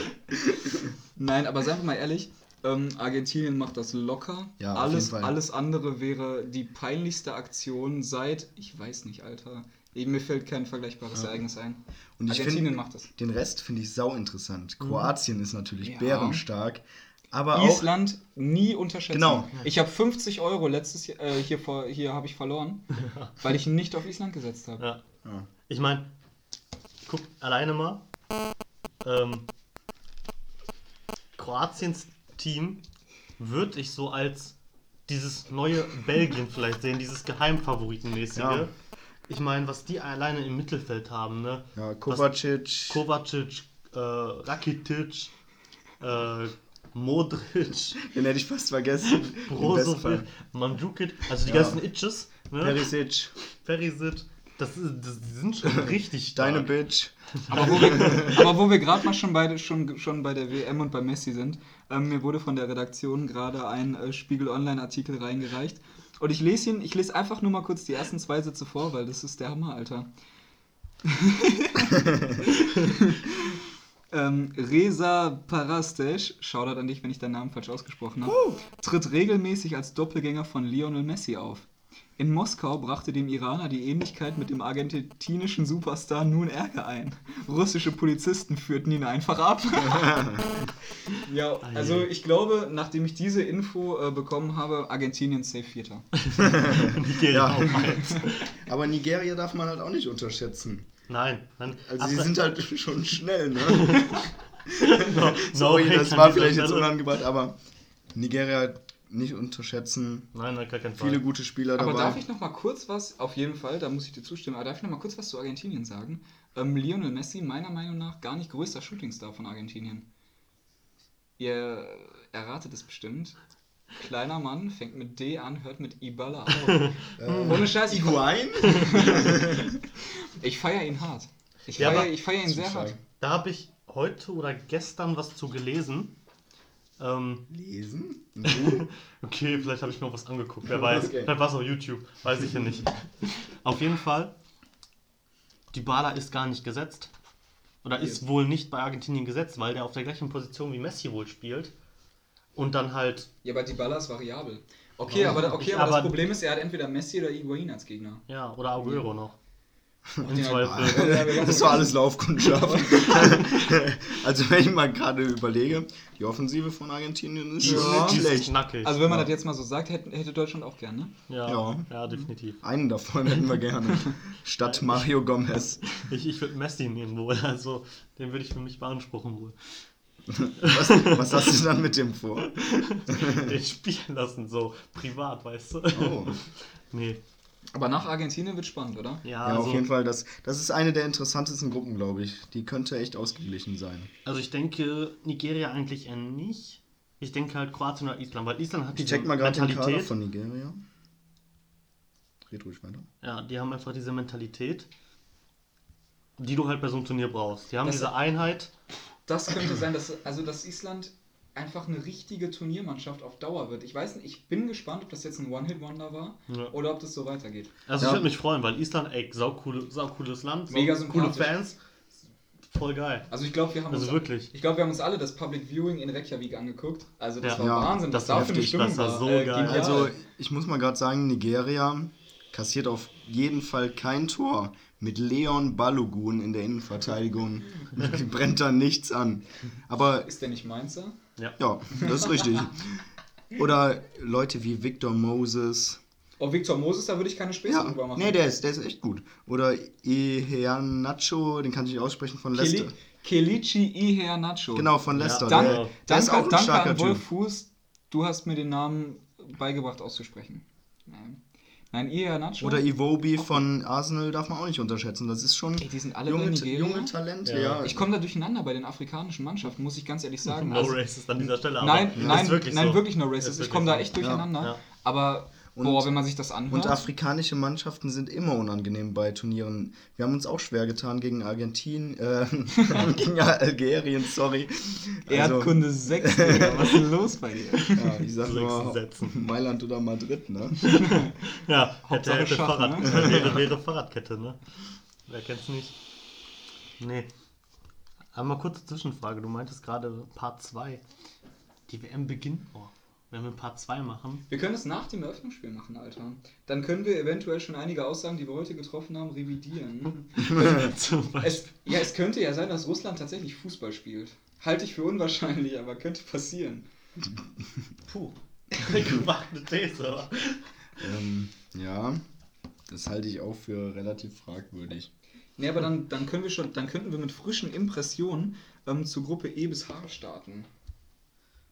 Nein, aber sagen wir mal ehrlich, ähm, Argentinien macht das locker. Ja, auf alles, jeden Fall. alles andere wäre die peinlichste Aktion seit, ich weiß nicht, Alter. Eben, Mir fällt kein vergleichbares Ereignis ein. Und ich Argentinien finde, macht das. den Rest finde ich sau interessant. Kroatien ist natürlich Ja. bärenstark, aber auch Island nie unterschätzen. Genau. Ich habe 50 Euro letztes Jahr, äh, hier, vor, hier habe ich verloren, [laughs] weil ich nicht auf Island gesetzt habe. ja. Ja. Ich meine, guck alleine mal. Ähm, Kroatiens Team würde ich so als dieses neue Belgien vielleicht sehen, dieses Geheimfavoritenmäßige. Ja. Ich meine, was die alleine im Mittelfeld haben, ne? ja, Kovacic, Kovacic, äh, Rakitic, äh, Modric, [laughs] den hätte ich fast vergessen. Brozovic. Mandzukic, also die Ja. ganzen Itches, ne? Perisic, Perisic, das, ist, das die sind schon [laughs] richtig stark. deine Bitch. Aber wo wir, wir gerade mal schon, beide, schon, schon bei der WM und bei Messi sind, ähm, mir wurde von der Redaktion gerade ein äh, Spiegel Online-Artikel reingereicht. Und ich lese ihn, ich lese einfach nur mal kurz die ersten zwei Sätze vor, weil das ist der Hammer, Alter. [laughs] ähm, Reza Parastes, Shoutout an dich, wenn ich deinen Namen falsch ausgesprochen habe, tritt regelmäßig als Doppelgänger von Lionel Messi auf. In Moskau brachte dem Iraner die Ähnlichkeit mit dem argentinischen Superstar nun Ärger ein. Russische Polizisten führten ihn einfach ab. [laughs] ja, also ich glaube, nachdem ich diese Info äh, bekommen habe, Argentinien safe Vierter. [laughs] Nigeria auch eins. [laughs] Aber Nigeria darf man halt auch nicht unterschätzen. Nein, nein. Also Ach, die sind halt schon schnell, ne? no, Sorry, no das war vielleicht jetzt unangebracht, aber Nigeria nicht unterschätzen. Nein, nein, gar keinen Fall. Viele gute Spieler Aber dabei. darf ich noch mal kurz was, auf jeden Fall, da muss ich dir zustimmen, aber darf ich noch mal kurz was zu Argentinien sagen? Ähm, Lionel Messi, meiner Meinung nach, gar nicht größter Shootingstar von Argentinien. Ihr erratet es bestimmt. Kleiner Mann, fängt mit D an, hört mit Ibala auf. [laughs] Äh, Ohne Scheiß, ich, Higuain? [laughs] ich feiere ihn hart. Ich Ja, feiere aber- feier ihn sehr hart. Da habe ich heute oder gestern was zu gelesen. Ähm, Lesen? [laughs] Okay, vielleicht habe ich mir auch was angeguckt. Wer [laughs] weiß. Okay. Vielleicht war es auf YouTube. Weiß ich ja nicht. [laughs] Auf jeden Fall, die Bala ist gar nicht gesetzt. Oder ist wohl nicht bei Argentinien gesetzt, weil der auf der gleichen Position wie Messi wohl spielt. Und dann halt, Ja, aber Dybala ist variabel. Okay, aber, okay, aber, Aber- das Problem ist, er hat entweder Messi oder Higuain als Gegner. ja, oder Aguero noch. Im Zweifel. Das war alles Laufkundschaft. [laughs] also wenn ich mal gerade überlege, die Offensive von Argentinien ist Ja. schlecht. knackig. Also wenn man Ja. das jetzt mal so sagt, hätte, hätte Deutschland auch gern, ne? ja, Ja. ja. definitiv. Einen davon hätten wir gerne. [laughs] Statt Mario Gomez. Ich, ich würde Messi nehmen wohl, also den würde ich für mich beanspruchen wohl. Was, was hast du dann mit dem vor? [laughs] Den spielen lassen, so privat, weißt du? Oh. Nee. Aber nach Argentinien wird spannend, oder? Ja, Ja, also, auf jeden Fall. Das, das ist eine der interessantesten Gruppen, glaube ich. Die könnte echt ausgeglichen sein. also ich denke, Nigeria eigentlich eher nicht. Ich denke halt Kroatien oder Island, weil Island hat Ich diese check mal gerade den Kader Mentalität. von Nigeria. Red ruhig weiter. Ja, die haben einfach diese Mentalität, die du halt bei so einem Turnier brauchst. Die haben Das- diese Einheit. Das könnte sein, dass, also dass Island einfach eine richtige Turniermannschaft auf Dauer wird. Ich weiß nicht, ich bin gespannt, ob das jetzt ein One-Hit-Wonder war Ja. oder ob das so weitergeht. Also Ja. ich würde mich freuen, weil Island, ey, saucoole, saucooles Land, Mega sau- coole. Fans. Voll geil. Also ich glaube, wir haben Also uns wirklich. Ich glaube, wir haben uns alle das Public Viewing in Reykjavik angeguckt. Also das Ja. war Ja, Wahnsinn, das was war da für eine heftig, das war so Äh, geil. Also, ich muss mal gerade sagen, Nigeria kassiert auf jeden Fall kein Tor. Mit Leon Balogun in der Innenverteidigung [laughs] brennt da nichts an. Aber ist der nicht Mainzer? Ja, das ist richtig. Oder Leute wie Victor Moses. Oh, Victor Moses, da würde ich keine Späße Ja, drüber machen. nee, der ist, der ist echt gut. Oder Iheanacho, den kann ich nicht aussprechen, von Leicester. Kelichi Iheanacho. Genau, von Leicester. Dank, der, der ist danke, auch ein danke starker an Wolf. Fuß, du hast mir den Namen beigebracht auszusprechen. Nein, Nein Iheanacho. Oder Iwobi von Arsenal darf man auch nicht unterschätzen. Das ist schon Ey, die sind alle junge, Nigeria. junge Talente, Ja. ja. Ich komme da durcheinander bei den afrikanischen Mannschaften, muss ich ganz ehrlich sagen. No Also- racist an dieser Stelle. Nein, nein, ist wirklich nein, so. wirklich no Ist racist. Ich komme da echt durcheinander. Ja. Aber Und- boah, wenn man sich das anhört. Und afrikanische Mannschaften sind immer unangenehm bei Turnieren. Wir haben uns auch schwer getan gegen Argentinien, äh, [laughs] gegen Algerien, sorry. Also, Erdkunde 6, Digga. Was ist denn los bei dir? ja, ich sag Sechs nur Sätzen. Mailand oder Madrid, ne? [laughs] Ja, hätte, hätte Schach, Fahrrad, ne? [laughs] wäre, wäre Fahrradkette, ne? Wer kennt's nicht? Nee. Aber mal kurze Zwischenfrage. Du meintest gerade Part 2. Die WM beginnt. Oh, wenn wir Part 2 machen. Wir können es nach dem Eröffnungsspiel machen, Alter. Dann können wir eventuell schon einige Aussagen, die wir heute getroffen haben, revidieren. [laughs] Es, ja, es könnte ja sein, dass Russland tatsächlich Fußball spielt. Halte ich für unwahrscheinlich, aber könnte passieren. Puh. [laughs] [laughs] Gewagte These, aber. Ähm, ja, das halte ich auch für relativ fragwürdig. Nee, aber dann, dann können wir schon, dann könnten wir mit frischen Impressionen ähm, zur Gruppe E bis H starten.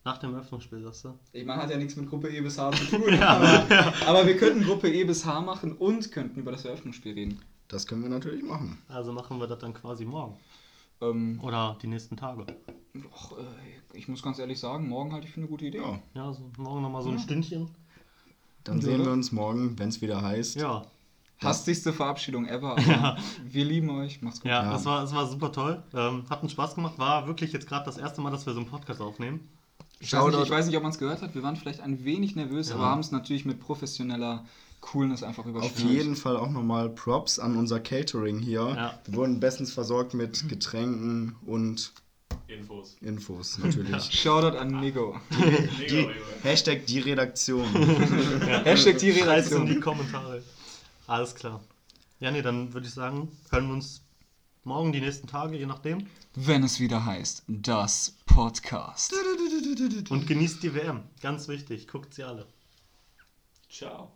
Nach dem Eröffnungsspiel, sagst du? Ich meine, hat ja nichts mit Gruppe E bis H zu [laughs] tun, aber, aber wir könnten Gruppe E bis H machen und könnten über das Eröffnungsspiel reden. Das können wir natürlich machen. Also machen wir das dann quasi morgen. Ähm, Oder die nächsten Tage. och, äh, ich muss ganz ehrlich sagen, morgen halte ich für eine gute Idee. Ja, Ja, so morgen nochmal so ein Ja. Stündchen. dann Ja. sehen wir uns morgen, wenn es wieder heißt. Ja. Hastigste Verabschiedung ever, [laughs] aber wir lieben euch. Macht's gut. Ja, Ja. Das, war, das war super toll. Ähm, hat uns Spaß gemacht. War wirklich jetzt gerade das erste Mal, dass wir so einen Podcast aufnehmen. Ich weiß, nicht, ich weiß nicht, ob man es gehört hat. Wir waren vielleicht ein wenig nervös, Ja. aber haben es natürlich mit professioneller Coolness einfach Auf überspielt. jeden Fall auch nochmal Props an unser Catering hier. Ja. Wir wurden bestens versorgt mit Getränken und Infos. Infos [laughs] natürlich. Shoutout an Nigo. Die, [laughs] Hashtag die Redaktion. Hashtag die Schreibt's in die Redaktion. Kommentare. Alles klar. Ja, nee, dann würde ich sagen, hören wir uns morgen, die nächsten Tage, je nachdem. Wenn es wieder heißt, das Podcast. Und genießt die WM. Ganz wichtig. Guckt sie alle. Ciao.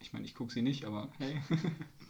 Ich meine, ich gucke sie nicht, aber hey. [laughs]